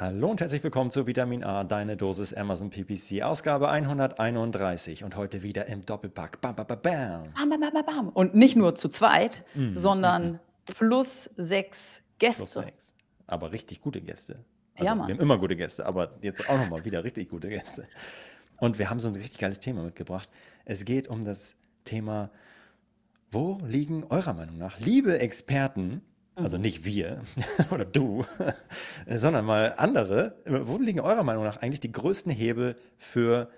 Hallo und herzlich willkommen zu Vitamin A, deine Dosis Amazon PPC, Ausgabe 131 und heute wieder im Doppelpack. Bam, bam, bam, bam. Bam, bam, bam, bam. Und nicht nur zu zweit, mm, sondern mm. plus sechs Gäste. Plus sechs. Aber richtig gute Gäste. Also, ja, Mann. Wir haben immer gute Gäste, aber jetzt auch nochmal wieder richtig gute Gäste. Und wir haben so ein richtig geiles Thema mitgebracht. Es geht um das Thema, wo liegen eurer Meinung nach, liebe Experten, also mhm. nicht wir oder du, sondern mal andere. Wo liegen eurer Meinung nach eigentlich die größten Hebel für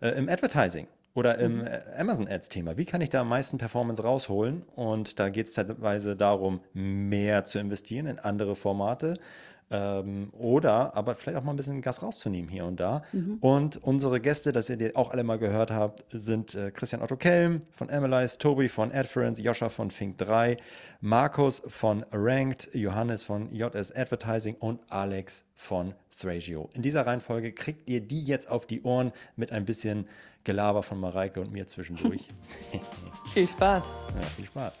äh, im Advertising oder im mhm. Äh, Amazon Ads Thema? Wie kann ich da am meisten Performance rausholen? Und da geht es teilweise darum, mehr zu investieren in andere Formate. Ähm, oder aber vielleicht auch mal ein bisschen Gas rauszunehmen hier und da. Mhm. Und unsere Gäste, dass ihr die auch alle mal gehört habt, sind äh, Christian Otto Kelm von Analyze, Tobi von Adference, Joscha von Fink3, Markus von Ranked, Johannes von JS Advertising und Alex von Thragio. In dieser Reihenfolge kriegt ihr die jetzt auf die Ohren mit ein bisschen Gelaber von Mareike und mir zwischendurch. viel Spaß. Ja, viel Spaß.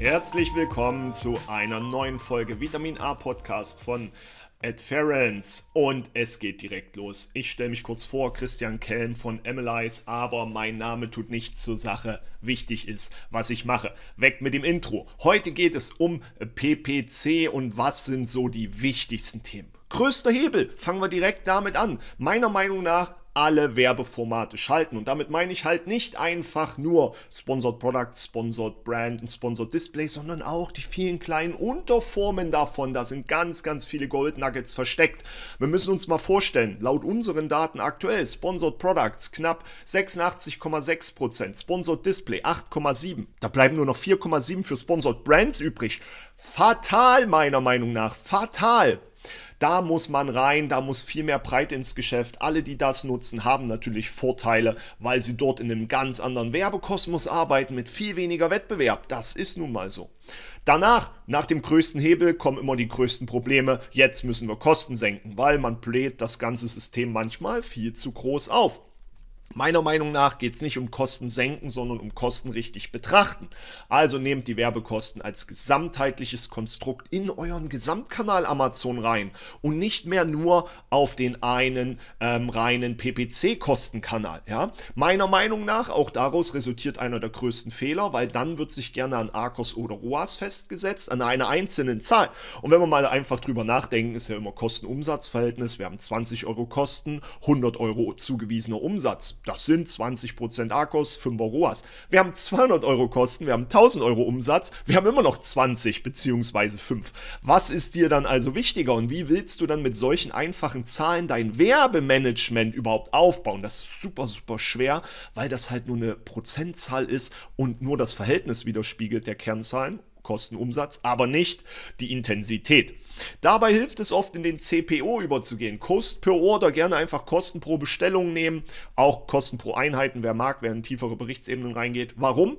Herzlich willkommen zu einer neuen Folge Vitamin A Podcast von Adference und es geht direkt los. Ich stelle mich kurz vor, Christian Kelm von Emilize, aber mein Name tut nichts zur Sache. Wichtig ist, was ich mache. Weg mit dem Intro. Heute geht es um PPC und was sind so die wichtigsten Themen. Größter Hebel, fangen wir direkt damit an. Meiner Meinung nach alle Werbeformate schalten. Und damit meine ich halt nicht einfach nur Sponsored Product, Sponsored Brand und Sponsored Display, sondern auch die vielen kleinen Unterformen davon. Da sind ganz, ganz viele Gold Nuggets versteckt. Wir müssen uns mal vorstellen, laut unseren Daten aktuell Sponsored Products knapp 86,6%, Sponsored Display 8,7%. Da bleiben nur noch 4,7% für Sponsored Brands übrig. Fatal meiner Meinung nach, fatal. Da muss man rein, da muss viel mehr Breite ins Geschäft. Alle, die das nutzen, haben natürlich Vorteile, weil sie dort in einem ganz anderen Werbekosmos arbeiten mit viel weniger Wettbewerb. Das ist nun mal so. Danach, nach dem größten Hebel, kommen immer die größten Probleme. Jetzt müssen wir Kosten senken, weil man bläht das ganze System manchmal viel zu groß auf. Meiner Meinung nach geht es nicht um Kosten senken, sondern um Kosten richtig betrachten. Also nehmt die Werbekosten als gesamtheitliches Konstrukt in euren Gesamtkanal Amazon rein und nicht mehr nur auf den einen ähm, reinen PPC-Kostenkanal. Ja? Meiner Meinung nach, auch daraus resultiert einer der größten Fehler, weil dann wird sich gerne an Arcos oder ROAS festgesetzt, an einer einzelnen Zahl. Und wenn wir mal einfach drüber nachdenken, ist ja immer Kosten-Umsatz-Verhältnis. Wir haben 20 Euro Kosten, 100 Euro zugewiesener Umsatz das sind 20% Akkus, 5 ROAS. Wir haben 200 Euro Kosten, wir haben 1000 Euro Umsatz, wir haben immer noch 20 bzw. 5. Was ist dir dann also wichtiger und wie willst du dann mit solchen einfachen Zahlen dein Werbemanagement überhaupt aufbauen? Das ist super, super schwer, weil das halt nur eine Prozentzahl ist und nur das Verhältnis widerspiegelt der Kernzahlen. Kostenumsatz, aber nicht die Intensität. Dabei hilft es oft in den CPO überzugehen. Cost per Order, gerne einfach Kosten pro Bestellung nehmen, auch Kosten pro Einheiten, wer mag, wer in tiefere Berichtsebenen reingeht. Warum?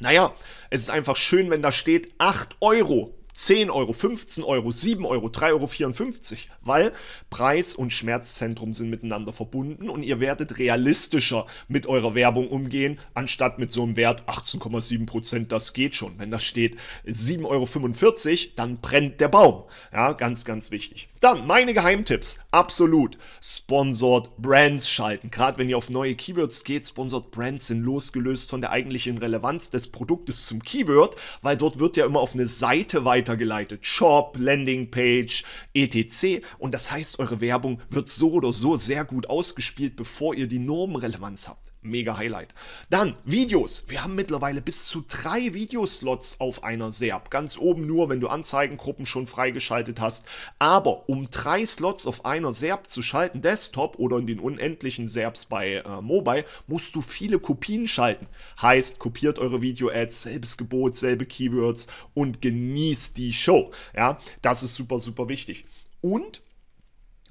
Naja, es ist einfach schön, wenn da steht 8 Euro 10 Euro, 15 Euro, 7 Euro, 3,54 Euro, weil Preis und Schmerzzentrum sind miteinander verbunden und ihr werdet realistischer mit eurer Werbung umgehen, anstatt mit so einem Wert 18,7 Prozent, das geht schon. Wenn da steht 7,45 Euro, dann brennt der Baum. Ja, ganz, ganz wichtig. Dann meine Geheimtipps. Absolut. Sponsored Brands schalten. Gerade wenn ihr auf neue Keywords geht, Sponsored Brands sind losgelöst von der eigentlichen Relevanz des Produktes zum Keyword, weil dort wird ja immer auf eine Seite weiter weitergeleitet. Shop, Landingpage, etc. Und das heißt, eure Werbung wird so oder so sehr gut ausgespielt, bevor ihr die Normenrelevanz habt. Mega Highlight. Dann Videos. Wir haben mittlerweile bis zu drei Videoslots auf einer SERP. Ganz oben nur, wenn du Anzeigengruppen schon freigeschaltet hast. Aber um drei Slots auf einer SERP zu schalten, Desktop oder in den unendlichen SERPs bei äh, Mobile, musst du viele Kopien schalten. Heißt, kopiert eure Video-Ads, selbes Gebot, selbe Keywords und genießt die Show. Ja, das ist super, super wichtig. Und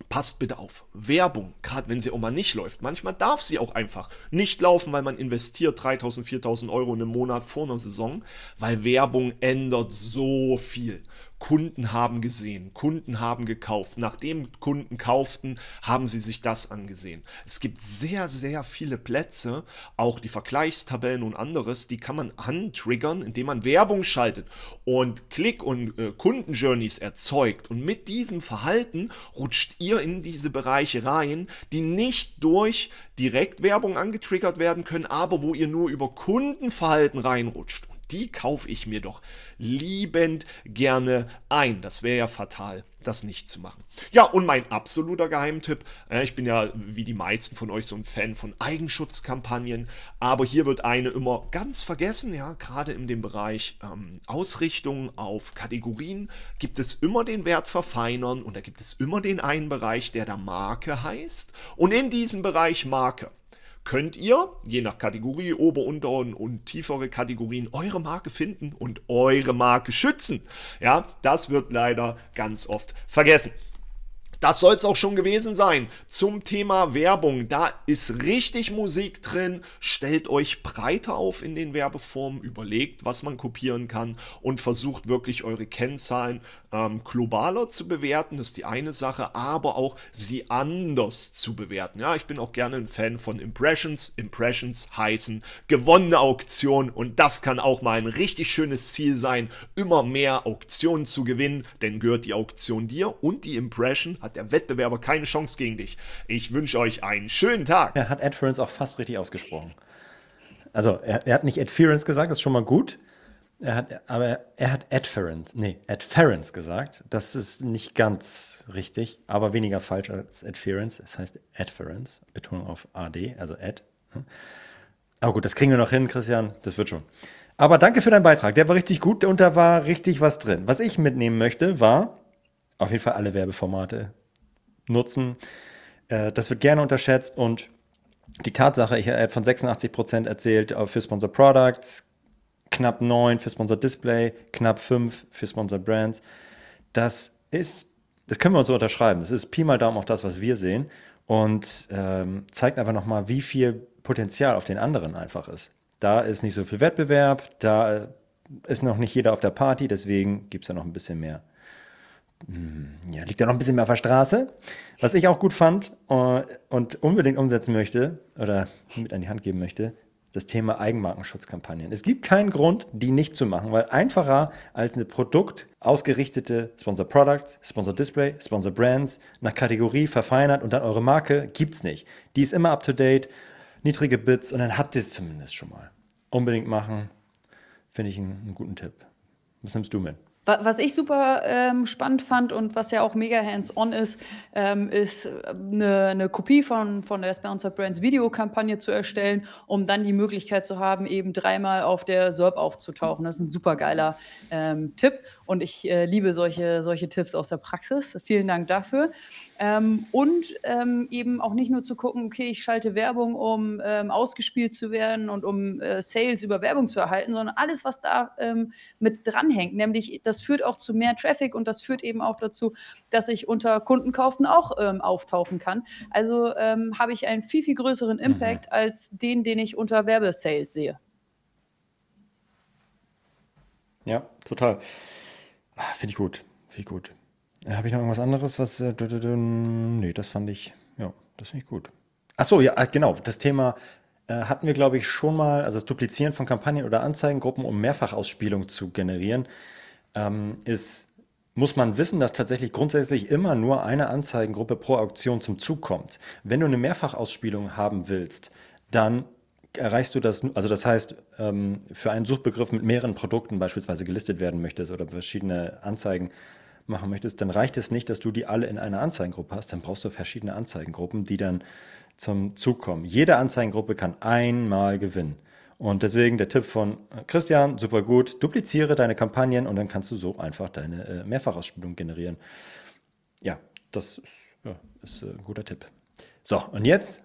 passt bitte auf. Werbung, gerade wenn sie auch mal nicht läuft. Manchmal darf sie auch einfach nicht laufen, weil man investiert 3000, 4000 Euro in einem Monat vor einer Saison, weil Werbung ändert so viel. Kunden haben gesehen, Kunden haben gekauft. Nachdem Kunden kauften, haben sie sich das angesehen. Es gibt sehr, sehr viele Plätze, auch die Vergleichstabellen und anderes, die kann man antriggern, indem man Werbung schaltet und Klick- und äh, Kundenjourneys erzeugt. Und mit diesem Verhalten rutscht ihr in diese Bereiche rein, die nicht durch Direktwerbung angetriggert werden können, aber wo ihr nur über Kundenverhalten reinrutscht die kaufe ich mir doch liebend gerne ein. Das wäre ja fatal, das nicht zu machen. Ja, und mein absoluter Geheimtipp, äh, ich bin ja wie die meisten von euch so ein Fan von Eigenschutzkampagnen, aber hier wird eine immer ganz vergessen, ja, gerade in dem Bereich ähm, Ausrichtung auf Kategorien gibt es immer den Wert verfeinern und da gibt es immer den einen Bereich, der da Marke heißt und in diesem Bereich Marke könnt ihr, je nach Kategorie, Ober-, Unter- und tiefere Kategorien, eure Marke finden und eure Marke schützen. Ja, das wird leider ganz oft vergessen. Das soll es auch schon gewesen sein zum Thema Werbung. Da ist richtig Musik drin. Stellt euch breiter auf in den Werbeformen, überlegt, was man kopieren kann und versucht wirklich eure Kennzahlen ähm, globaler zu bewerten, das ist die eine Sache, aber auch sie anders zu bewerten. Ja, ich bin auch gerne ein Fan von Impressions. Impressions heißen gewonnene Auktion und das kann auch mal ein richtig schönes Ziel sein, immer mehr Auktionen zu gewinnen, denn gehört die Auktion dir und die Impression hat der Wettbewerber keine Chance gegen dich. Ich wünsche euch einen schönen Tag. Er hat Adference auch fast richtig ausgesprochen. Also, er, er hat nicht Adference gesagt, das ist schon mal gut. Er hat, aber er hat Adference, nee, Adference gesagt. Das ist nicht ganz richtig, aber weniger falsch als Adference. Es heißt Adference, Betonung auf AD, also Ad. Ne? Aber gut, das kriegen wir noch hin, Christian, das wird schon. Aber danke für deinen Beitrag, der war richtig gut und da war richtig was drin. Was ich mitnehmen möchte, war auf jeden Fall alle Werbeformate nutzen. Äh, das wird gerne unterschätzt und die Tatsache, ich habe von 86% erzählt für Sponsor Products, knapp 9 für Sponsored Display, knapp 5 für Sponsored Brands. Das ist, das können wir uns so unterschreiben. Das ist Pi mal Daumen auf das, was wir sehen und ähm, zeigt einfach nochmal, wie viel Potenzial auf den anderen einfach ist. Da ist nicht so viel Wettbewerb, da ist noch nicht jeder auf der Party, deswegen gibt es da noch ein bisschen mehr. Ja, liegt da noch ein bisschen mehr auf der Straße. Was ich auch gut fand äh, und unbedingt umsetzen möchte oder mit an die Hand geben möchte, das Thema Eigenmarkenschutzkampagnen. Es gibt keinen Grund, die nicht zu machen, weil einfacher als eine Produkt ausgerichtete Sponsor Products, Sponsor Display, Sponsor Brands nach Kategorie verfeinert und dann eure Marke gibt es nicht. Die ist immer up to date, niedrige Bits und dann habt ihr es zumindest schon mal. Unbedingt machen, finde ich einen, einen guten Tipp. Was nimmst du mit? Was ich super ähm, spannend fand und was ja auch mega hands-on ist, ähm, ist eine, eine, Kopie von, von der Sponsored Brands Videokampagne zu erstellen, um dann die Möglichkeit zu haben, eben dreimal auf der SERP aufzutauchen. Das ist ein super geiler ähm, Tipp und ich äh, liebe solche, solche Tipps aus der Praxis. Vielen Dank dafür. Ähm, und ähm, eben auch nicht nur zu gucken, okay, ich schalte Werbung, um ähm, ausgespielt zu werden und um äh, Sales über Werbung zu erhalten, sondern alles, was da ähm, mit dranhängt. Nämlich, das führt auch zu mehr Traffic und das führt eben auch dazu, dass ich unter Kundenkauften auch ähm, auftauchen kann. Also ähm, habe ich einen viel, viel größeren mhm. Impact mhm. als den, den ich unter Werbesales sehe. Ja, total. Ah, finde ich gut. Finde ich gut. Äh, Habe ich noch irgendwas anderes, was. Äh, nee, das fand ich. Ja, das finde ich gut. Achso, ja, äh, genau. Das Thema äh, hatten wir, glaube ich, schon mal. Also das Duplizieren von Kampagnen oder Anzeigengruppen, um Mehrfachausspielung zu generieren, ähm, ist. Muss man wissen, dass tatsächlich grundsätzlich immer nur eine Anzeigengruppe pro Auktion zum Zug kommt. Wenn du eine Mehrfachausspielung haben willst, dann erreichst du das, also das heißt, ähm, für einen Suchbegriff mit mehreren Produkten beispielsweise gelistet werden möchtest oder verschiedene Anzeigen machen möchtest, dann reicht es nicht, dass du die alle in einer Anzeigengruppe hast. Dann brauchst du verschiedene Anzeigengruppen, die dann zum Zug kommen. Jede Anzeigengruppe kann einmal gewinnen. Und deswegen der Tipp von Christian, super gut, dupliziere deine Kampagnen und dann kannst du so einfach deine äh, Mehrfachausspielung generieren. Ja, das ist, ja, ist äh, ein guter Tipp. So, und jetzt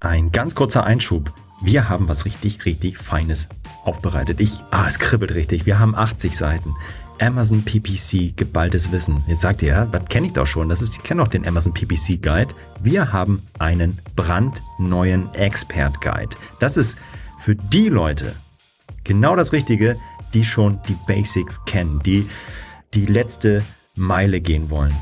ein ganz kurzer Einschub. Wir haben was richtig, richtig Feines aufbereitet. Ich, ah, es kribbelt richtig. Wir haben 80 Seiten. Amazon PPC geballtes Wissen. Jetzt sagt ihr, das kenne ich doch schon. Das ist, ich kenne doch den Amazon PPC Guide. Wir haben einen brandneuen Expert Guide. Das ist für die Leute genau das Richtige, die schon die Basics kennen, die die letzte Meile gehen wollen.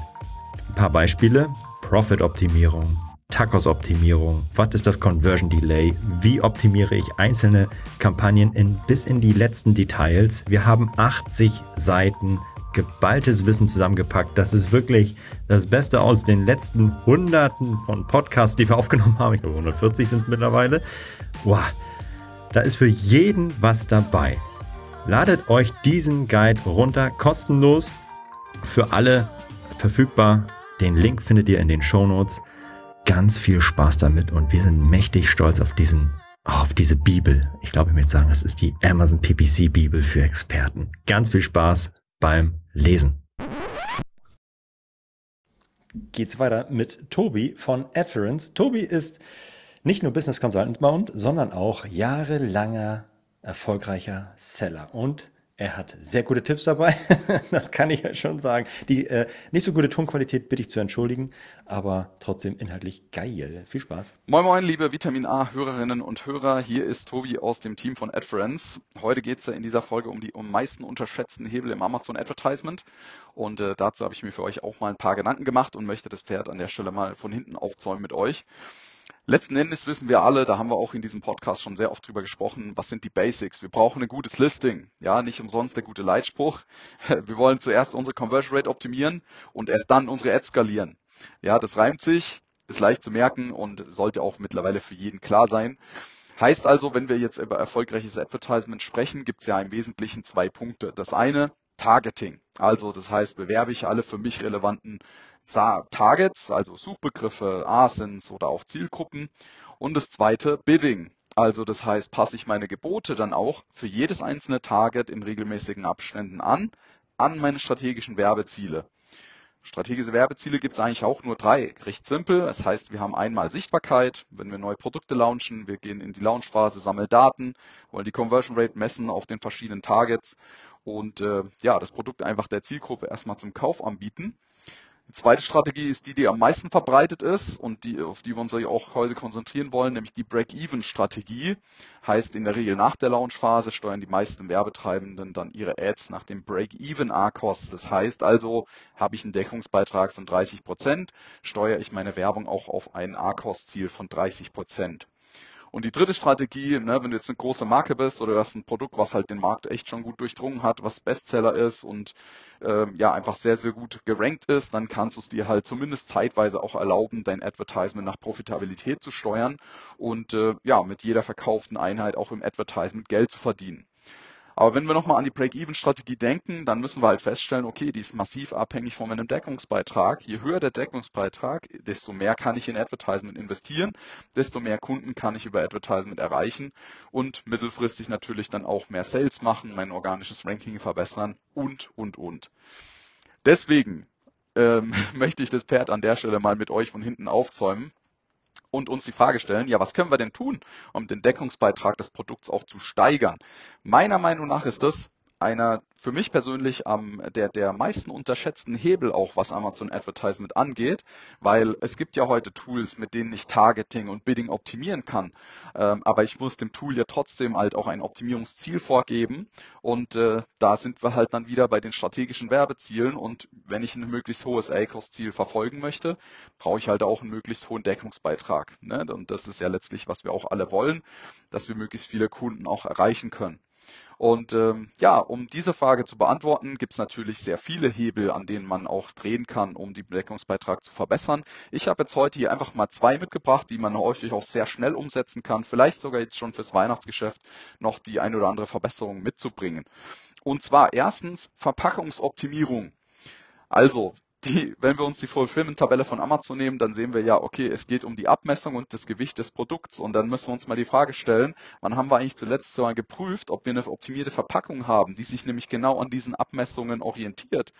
Ein paar Beispiele. Profit-Optimierung, Tacos-Optimierung, was ist das Conversion Delay, wie optimiere ich einzelne Kampagnen in, bis in die letzten Details. Wir haben 80 Seiten geballtes Wissen zusammengepackt. Das ist wirklich das Beste aus den letzten Hunderten von Podcasts, die wir aufgenommen haben. Ich glaube, 140 sind es mittlerweile. Wow, da ist für jeden was dabei. Ladet euch diesen Guide runter, kostenlos, für alle verfügbar. Den Link findet ihr in den Show Notes ganz viel Spaß damit und wir sind mächtig stolz auf diesen auf diese Bibel. Ich glaube, ich möchte sagen, es ist die Amazon PPC Bibel für Experten. Ganz viel Spaß beim Lesen. Geht's weiter mit Tobi von Adference. Tobi ist nicht nur Business Consultant bei uns, sondern auch jahrelanger erfolgreicher Seller und er hat sehr gute Tipps dabei, das kann ich ja schon sagen. Die äh, nicht so gute Tonqualität bitte ich zu entschuldigen, aber trotzdem inhaltlich geil. Viel Spaß. Moin Moin, liebe Vitamin A Hörerinnen und Hörer. Hier ist Tobi aus dem Team von AdFriends. Heute geht es ja in dieser Folge um die am meisten unterschätzten Hebel im Amazon Advertisement. Und äh, dazu habe ich mir für euch auch mal ein paar Gedanken gemacht und möchte das Pferd an der Stelle mal von hinten aufzäumen mit euch. Letzten Endes wissen wir alle, da haben wir auch in diesem Podcast schon sehr oft drüber gesprochen, was sind die Basics? Wir brauchen ein gutes Listing. Ja, nicht umsonst der gute Leitspruch. Wir wollen zuerst unsere Conversion Rate optimieren und erst dann unsere Ads skalieren. Ja, das reimt sich, ist leicht zu merken und sollte auch mittlerweile für jeden klar sein. Heißt also, wenn wir jetzt über erfolgreiches Advertisement sprechen, gibt es ja im Wesentlichen zwei Punkte. Das eine, Targeting. Also das heißt, bewerbe ich alle für mich relevanten Targets, also Suchbegriffe, ASINs oder auch Zielgruppen. Und das zweite, Bidding. Also das heißt, passe ich meine Gebote dann auch für jedes einzelne Target in regelmäßigen Abständen an, an meine strategischen Werbeziele. Strategische Werbeziele gibt es eigentlich auch nur drei. Recht simpel. Das heißt, wir haben einmal Sichtbarkeit, wenn wir neue Produkte launchen. Wir gehen in die Launchphase, sammeln Daten, wollen die Conversion Rate messen auf den verschiedenen Targets und äh, ja, das Produkt einfach der Zielgruppe erstmal zum Kauf anbieten. Die zweite Strategie ist die, die am meisten verbreitet ist und die, auf die wir uns auch heute konzentrieren wollen, nämlich die Break-Even-Strategie. Heißt, in der Regel nach der Launchphase steuern die meisten Werbetreibenden dann ihre Ads nach dem Break-Even-A-Cost. Das heißt also, habe ich einen Deckungsbeitrag von 30 Prozent, steuere ich meine Werbung auch auf ein A-Cost-Ziel von 30 Prozent. Und die dritte Strategie, ne, wenn du jetzt eine große Marke bist oder du hast ein Produkt, was halt den Markt echt schon gut durchdrungen hat, was Bestseller ist und äh, ja einfach sehr, sehr gut gerankt ist, dann kannst du es dir halt zumindest zeitweise auch erlauben, dein Advertisement nach Profitabilität zu steuern und äh, ja, mit jeder verkauften Einheit auch im Advertisement Geld zu verdienen. Aber wenn wir nochmal an die Break-Even-Strategie denken, dann müssen wir halt feststellen, okay, die ist massiv abhängig von meinem Deckungsbeitrag. Je höher der Deckungsbeitrag, desto mehr kann ich in Advertisement investieren, desto mehr Kunden kann ich über Advertisement erreichen und mittelfristig natürlich dann auch mehr Sales machen, mein organisches Ranking verbessern und, und, und. Deswegen ähm, möchte ich das Pferd an der Stelle mal mit euch von hinten aufzäumen und uns die Frage stellen, ja, was können wir denn tun, um den Deckungsbeitrag des Produkts auch zu steigern? Meiner Meinung nach ist das einer für mich persönlich ähm, der, der meisten unterschätzten Hebel auch, was Amazon Advertisement angeht, weil es gibt ja heute Tools, mit denen ich Targeting und Bidding optimieren kann. Ähm, aber ich muss dem Tool ja trotzdem halt auch ein Optimierungsziel vorgeben und äh, da sind wir halt dann wieder bei den strategischen Werbezielen und wenn ich ein möglichst hohes ACOS-Ziel verfolgen möchte, brauche ich halt auch einen möglichst hohen Deckungsbeitrag. Ne? Und das ist ja letztlich, was wir auch alle wollen, dass wir möglichst viele Kunden auch erreichen können. Und ähm, ja, um diese Frage zu beantworten, gibt es natürlich sehr viele Hebel, an denen man auch drehen kann, um den Deckungsbeitrag zu verbessern. Ich habe jetzt heute hier einfach mal zwei mitgebracht, die man häufig auch sehr schnell umsetzen kann, vielleicht sogar jetzt schon fürs Weihnachtsgeschäft noch die ein oder andere Verbesserung mitzubringen. Und zwar erstens Verpackungsoptimierung. Also die, wenn wir uns die Fulfillment-Tabelle von Amazon nehmen, dann sehen wir ja, okay, es geht um die Abmessung und das Gewicht des Produkts. Und dann müssen wir uns mal die Frage stellen, wann haben wir eigentlich zuletzt mal geprüft, ob wir eine optimierte Verpackung haben, die sich nämlich genau an diesen Abmessungen orientiert,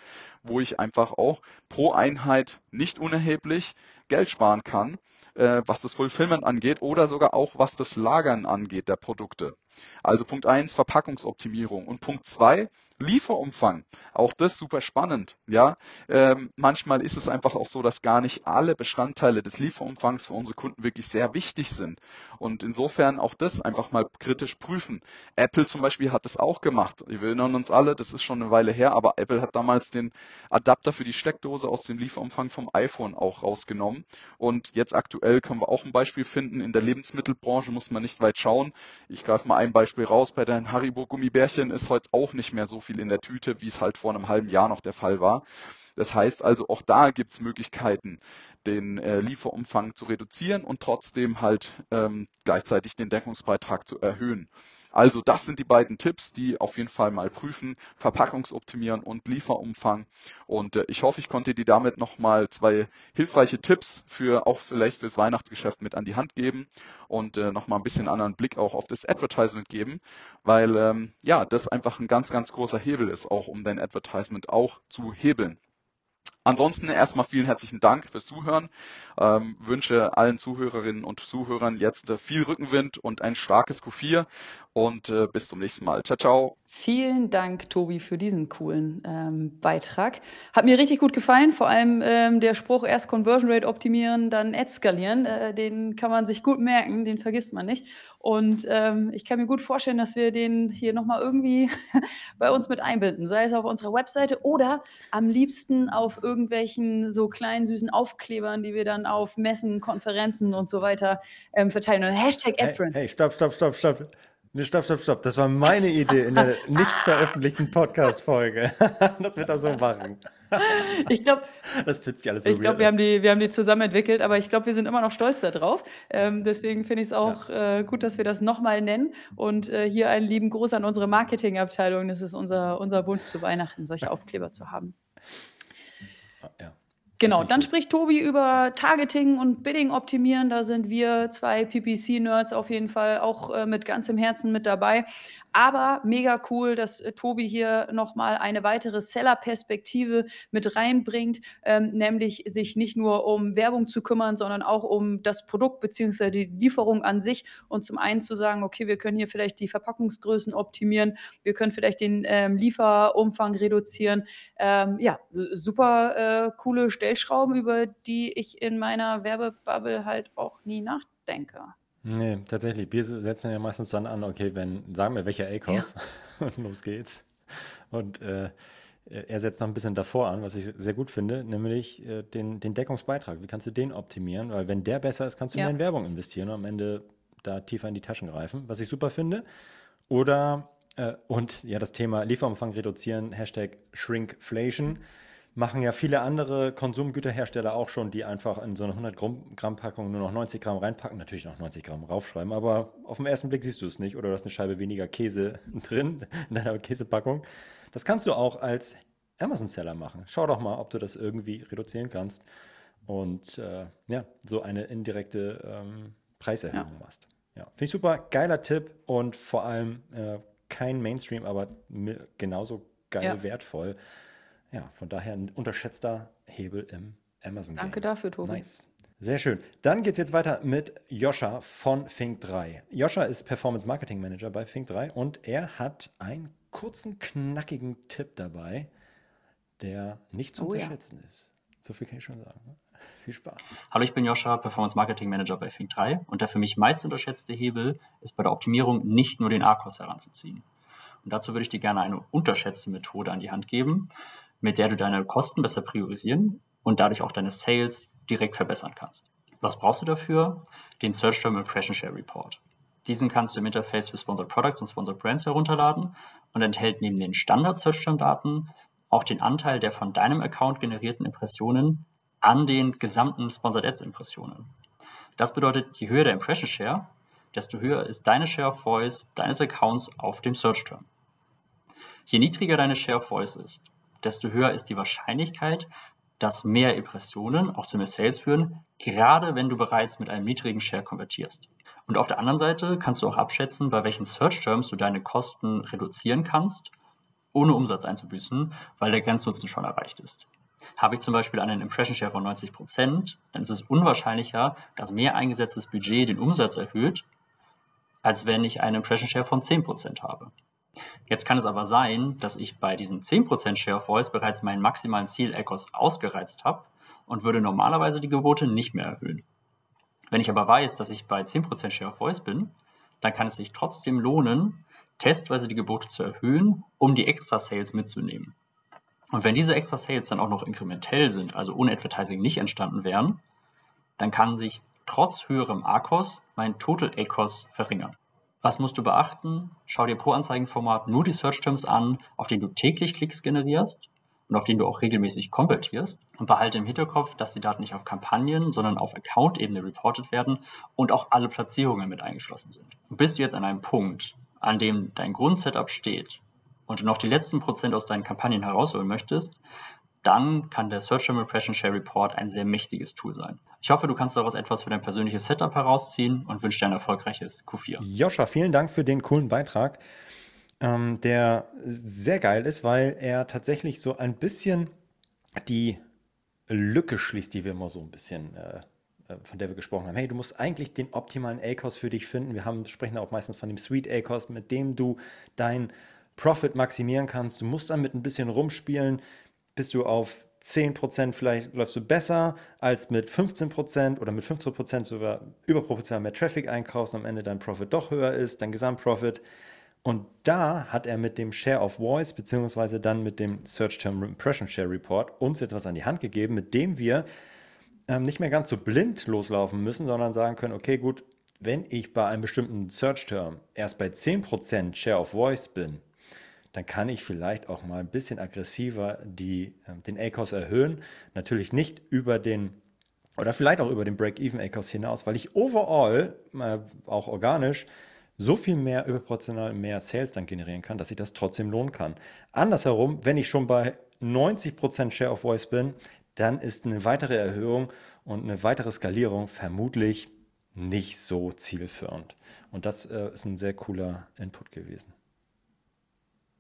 wo ich einfach auch pro Einheit nicht unerheblich Geld sparen kann, äh, was das Fulfillment angeht oder sogar auch was das Lagern angeht der Produkte. Also Punkt eins Verpackungsoptimierung und Punkt zwei Lieferumfang. Auch das super spannend. Ja, ähm, manchmal ist es einfach auch so, dass gar nicht alle Bestandteile des Lieferumfangs für unsere Kunden wirklich sehr wichtig sind. Und insofern auch das einfach mal kritisch prüfen. Apple zum Beispiel hat das auch gemacht. Wir erinnern uns alle, das ist schon eine Weile her, aber Apple hat damals den Adapter für die Steckdose aus dem Lieferumfang vom iPhone auch rausgenommen. Und jetzt aktuell können wir auch ein Beispiel finden. In der Lebensmittelbranche muss man nicht weit schauen. Ich greife mal ein Beispiel raus. Bei den Haribo Gummibärchen ist heute auch nicht mehr so viel in der Tüte, wie es halt vor einem halben Jahr noch der Fall war. Das heißt also, auch da gibt es Möglichkeiten, den äh, Lieferumfang zu reduzieren und trotzdem halt ähm, gleichzeitig den Deckungsbeitrag zu erhöhen. Also das sind die beiden Tipps, die auf jeden Fall mal prüfen, Verpackungsoptimieren und Lieferumfang. Und äh, ich hoffe, ich konnte dir damit nochmal zwei hilfreiche Tipps für auch vielleicht fürs Weihnachtsgeschäft mit an die Hand geben und äh, nochmal ein bisschen anderen Blick auch auf das Advertisement geben, weil ähm, ja, das einfach ein ganz, ganz großer Hebel ist, auch um dein Advertisement auch zu hebeln. Ansonsten erstmal vielen herzlichen Dank fürs Zuhören. Ähm, wünsche allen Zuhörerinnen und Zuhörern jetzt äh, viel Rückenwind und ein starkes Q4 und äh, bis zum nächsten Mal. Ciao, ciao. Vielen Dank, Tobi, für diesen coolen ähm, Beitrag. Hat mir richtig gut gefallen, vor allem ähm, der Spruch, erst Conversion Rate optimieren, dann Ad skalieren. Äh, den kann man sich gut merken, den vergisst man nicht. Und ähm, ich kann mir gut vorstellen, dass wir den hier nochmal irgendwie bei uns mit einbinden, sei es auf unserer Webseite oder am liebsten auf irgendwelchen so kleinen süßen Aufklebern, die wir dann auf Messen, Konferenzen und so weiter ähm, verteilen. Und Hashtag Hey, AdFriend. hey, stopp, stopp, stopp, stopp. Nee, stopp, stopp, stopp. Das war meine Idee in der nicht veröffentlichten Podcast-Folge. das wird er so machen. Ich glaube, Das sich alles so Ich glaube, wir, haben die, wir haben die zusammen entwickelt, aber ich glaube, wir sind immer noch stolz darauf. Ähm, deswegen finde ich es auch äh, gut, dass wir das nochmal nennen. Und äh, hier einen lieben Gruß an unsere Marketingabteilung. Das ist unser, unser Wunsch zu Weihnachten, solche Aufkleber zu haben. Ja. Genau, dann spricht Tobi über Targeting und Bidding optimieren. Da sind wir zwei PPC-Nerds auf jeden Fall auch äh, mit ganzem Herzen mit dabei. Aber mega cool, dass äh, Tobi hier nochmal eine weitere Seller-Perspektive mit reinbringt, ähm, nämlich sich nicht nur um Werbung zu kümmern, sondern auch um das Produkt bzw. die Lieferung an sich und zum einen zu sagen, okay, wir können hier vielleicht die Verpackungsgrößen optimieren, wir können vielleicht den ähm, Lieferumfang reduzieren. Ähm, ja, super äh, coole Stellschrauben, über die ich in meiner Werbebubble halt auch nie nachdenke. Nee, tatsächlich. Wir setzen ja meistens dann an, okay, wenn, sagen wir, welcher ACOS, und los geht's. Und äh, er setzt noch ein bisschen davor an, was ich sehr gut finde, nämlich äh, den, den Deckungsbeitrag. Wie kannst du den optimieren? Weil wenn der besser ist, kannst du Ja. mehr in Werbung investieren und am Ende da tiefer in die Taschen greifen, was ich super finde. Oder, äh, und ja, das Thema Lieferumfang reduzieren, Hashtag Shrinkflation, machen ja viele andere Konsumgüterhersteller auch schon, die einfach in so eine 100 Gramm Packung nur noch 90 Gramm reinpacken, natürlich noch 90 Gramm raufschreiben, aber auf den ersten Blick siehst du es nicht oder du hast eine Scheibe weniger Käse drin in deiner Käsepackung. Das kannst du auch als Amazon-Seller machen. Schau doch mal, ob du das irgendwie reduzieren kannst und äh, ja, so eine indirekte ähm, Preiserhöhung machst. Ja, finde ich super, geiler Tipp und vor allem äh, kein Mainstream, aber genauso geil Ja. wertvoll. Ja, von daher ein unterschätzter Hebel im Amazon. Danke Game. dafür, Tobi. Nice. Sehr schön. Dann geht es jetzt weiter mit Joscha von Fink3. Joscha ist Performance Marketing Manager bei Fink3 und er hat einen kurzen, knackigen Tipp dabei, der nicht zu Oh ja. unterschätzen ist. So viel kann ich schon sagen. ne? Viel Spaß. Hallo, ich bin Joscha, Performance Marketing Manager bei Fink3 und der für mich meist unterschätzte Hebel ist bei der Optimierung nicht nur den ARCOS heranzuziehen. Und dazu würde ich dir gerne eine unterschätzte Methode an die Hand geben, mit der du deine Kosten besser priorisieren und dadurch auch deine Sales direkt verbessern kannst. Was brauchst du dafür? Den Search Term Impression Share Report. Diesen kannst du im Interface für Sponsored Products und Sponsored Brands herunterladen und enthält neben den Standard Search Term Daten auch den Anteil der von deinem Account generierten Impressionen an den gesamten Sponsored Ads Impressionen. Das bedeutet, je höher der Impression Share, desto höher ist deine Share of Voice deines Accounts auf dem Search Term. Je niedriger deine Share of Voice ist, desto höher ist die Wahrscheinlichkeit, dass mehr Impressionen auch zu mehr Sales führen, gerade wenn du bereits mit einem niedrigen Share konvertierst. Und auf der anderen Seite kannst du auch abschätzen, bei welchen Search Terms du deine Kosten reduzieren kannst, ohne Umsatz einzubüßen, weil der Grenznutzen schon erreicht ist. Habe ich zum Beispiel einen Impression Share von 90%, dann ist es unwahrscheinlicher, dass mehr eingesetztes Budget den Umsatz erhöht, als wenn ich einen Impression Share von 10% habe. Jetzt kann es aber sein, dass ich bei diesen 10% Share of Voice bereits meinen maximalen Ziel-Ecos ausgereizt habe und würde normalerweise die Gebote nicht mehr erhöhen. Wenn ich aber weiß, dass ich bei 10% Share of Voice bin, dann kann es sich trotzdem lohnen, testweise die Gebote zu erhöhen, um die extra Sales mitzunehmen. Und wenn diese extra Sales dann auch noch inkrementell sind, also ohne Advertising nicht entstanden wären, dann kann sich trotz höherem ACOS mein Total ACOS verringern. Was musst du beachten? Schau dir pro Anzeigenformat nur die Search Terms an, auf denen du täglich Klicks generierst und auf denen du auch regelmäßig konvertierst und behalte im Hinterkopf, dass die Daten nicht auf Kampagnen, sondern auf Account-Ebene reported werden und auch alle Platzierungen mit eingeschlossen sind. Und bist du jetzt an einem Punkt, an dem dein Grundsetup steht und du noch die letzten Prozent aus deinen Kampagnen herausholen möchtest, dann kann der Search Term Impression Share Report ein sehr mächtiges Tool sein. Ich hoffe, du kannst daraus etwas für dein persönliches Setup herausziehen und wünsche dir ein erfolgreiches Q4. Joscha, vielen Dank für den coolen Beitrag, ähm, der sehr geil ist, weil er tatsächlich so ein bisschen die Lücke schließt, die wir immer so ein bisschen äh, äh von der wir gesprochen haben. Hey, du musst eigentlich den optimalen ACOS für dich finden. Wir haben, sprechen auch meistens von dem Sweet ACOS, mit dem du dein Profit maximieren kannst. Du musst dann mit ein bisschen rumspielen, bist du auf 10% vielleicht läufst du besser als mit 15% oder mit 15% sogar überproportional mehr Traffic einkaufst und am Ende dein Profit doch höher ist, dein Gesamtprofit. Und da hat er mit dem Share of Voice beziehungsweise dann mit dem Search Term Impression Share Report uns jetzt was an die Hand gegeben, mit dem wir ähm, nicht mehr ganz so blind loslaufen müssen, sondern sagen können, okay, gut, wenn ich bei einem bestimmten Search Term erst bei 10% Share of Voice bin, dann kann ich vielleicht auch mal ein bisschen aggressiver die, äh, den ACOS erhöhen. Natürlich nicht über den oder vielleicht auch über den Break-Even ACOS hinaus, weil ich overall, äh, auch organisch, so viel mehr überproportional mehr Sales dann generieren kann, dass ich das trotzdem lohnen kann. Andersherum, wenn ich schon bei 90% Share of Voice bin, dann ist eine weitere Erhöhung und eine weitere Skalierung vermutlich nicht so zielführend. Und das äh, ist ein sehr cooler Input gewesen.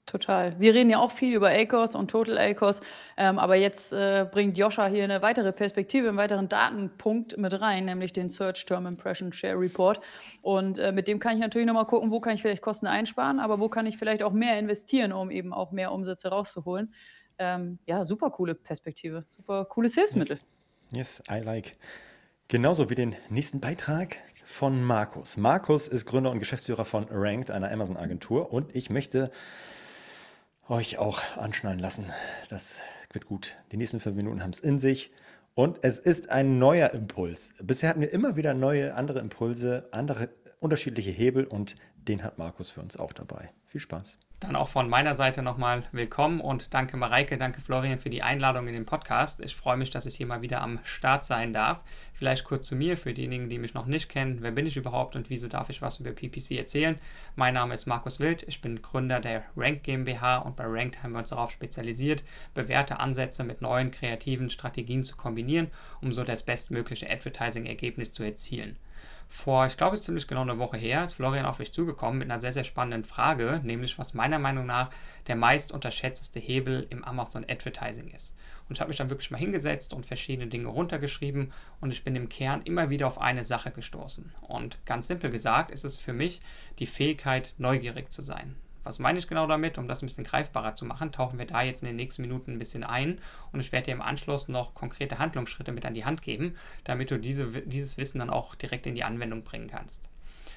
Total. Wir reden ja auch viel über ACOS und Total ACOS, ähm, aber jetzt äh, bringt Joscha hier eine weitere Perspektive, einen weiteren Datenpunkt mit rein, nämlich den Search Term Impression Share Report. Und äh, mit dem kann ich natürlich nochmal gucken, wo kann ich vielleicht Kosten einsparen, aber wo kann ich vielleicht auch mehr investieren, um eben auch mehr Umsätze rauszuholen. Ähm, ja, super coole Perspektive, super cooles Hilfsmittel. Yes. yes, I like. Genauso wie den nächsten Beitrag von Markus. Markus ist Gründer und Geschäftsführer von Ranked, einer Amazon-Agentur. Und ich möchte euch auch anschneiden lassen. Das wird gut. Die nächsten fünf Minuten haben es in sich. Und es ist ein neuer Impuls. Bisher hatten wir immer wieder neue, andere Impulse, andere unterschiedliche Hebel und den hat Markus für uns auch dabei. Viel Spaß. Dann auch von meiner Seite nochmal willkommen und danke Mareike, danke Florian für die Einladung in den Podcast. Ich freue mich, dass ich hier mal wieder am Start sein darf. Vielleicht kurz zu mir, für diejenigen, die mich noch nicht kennen. Wer bin ich überhaupt und wieso darf ich was über PPC erzählen? Mein Name ist Markus Wild, ich bin Gründer der Rank GmbH und bei Rank haben wir uns darauf spezialisiert, bewährte Ansätze mit neuen kreativen Strategien zu kombinieren, um so das bestmögliche Advertising-Ergebnis zu erzielen. Vor, ich glaube, ziemlich genau eine Woche her, ist Florian auf mich zugekommen mit einer sehr, sehr spannenden Frage, nämlich was meiner Meinung nach der meist unterschätzte Hebel im Amazon Advertising ist. Und ich habe mich dann wirklich mal hingesetzt und verschiedene Dinge runtergeschrieben und ich bin im Kern immer wieder auf eine Sache gestoßen. Und ganz simpel gesagt ist es für mich die Fähigkeit, neugierig zu sein. Was meine ich genau damit? Um das ein bisschen greifbarer zu machen, tauchen wir da jetzt in den nächsten Minuten ein bisschen ein und ich werde dir im Anschluss noch konkrete Handlungsschritte mit an die Hand geben, damit du diese, dieses Wissen dann auch direkt in die Anwendung bringen kannst.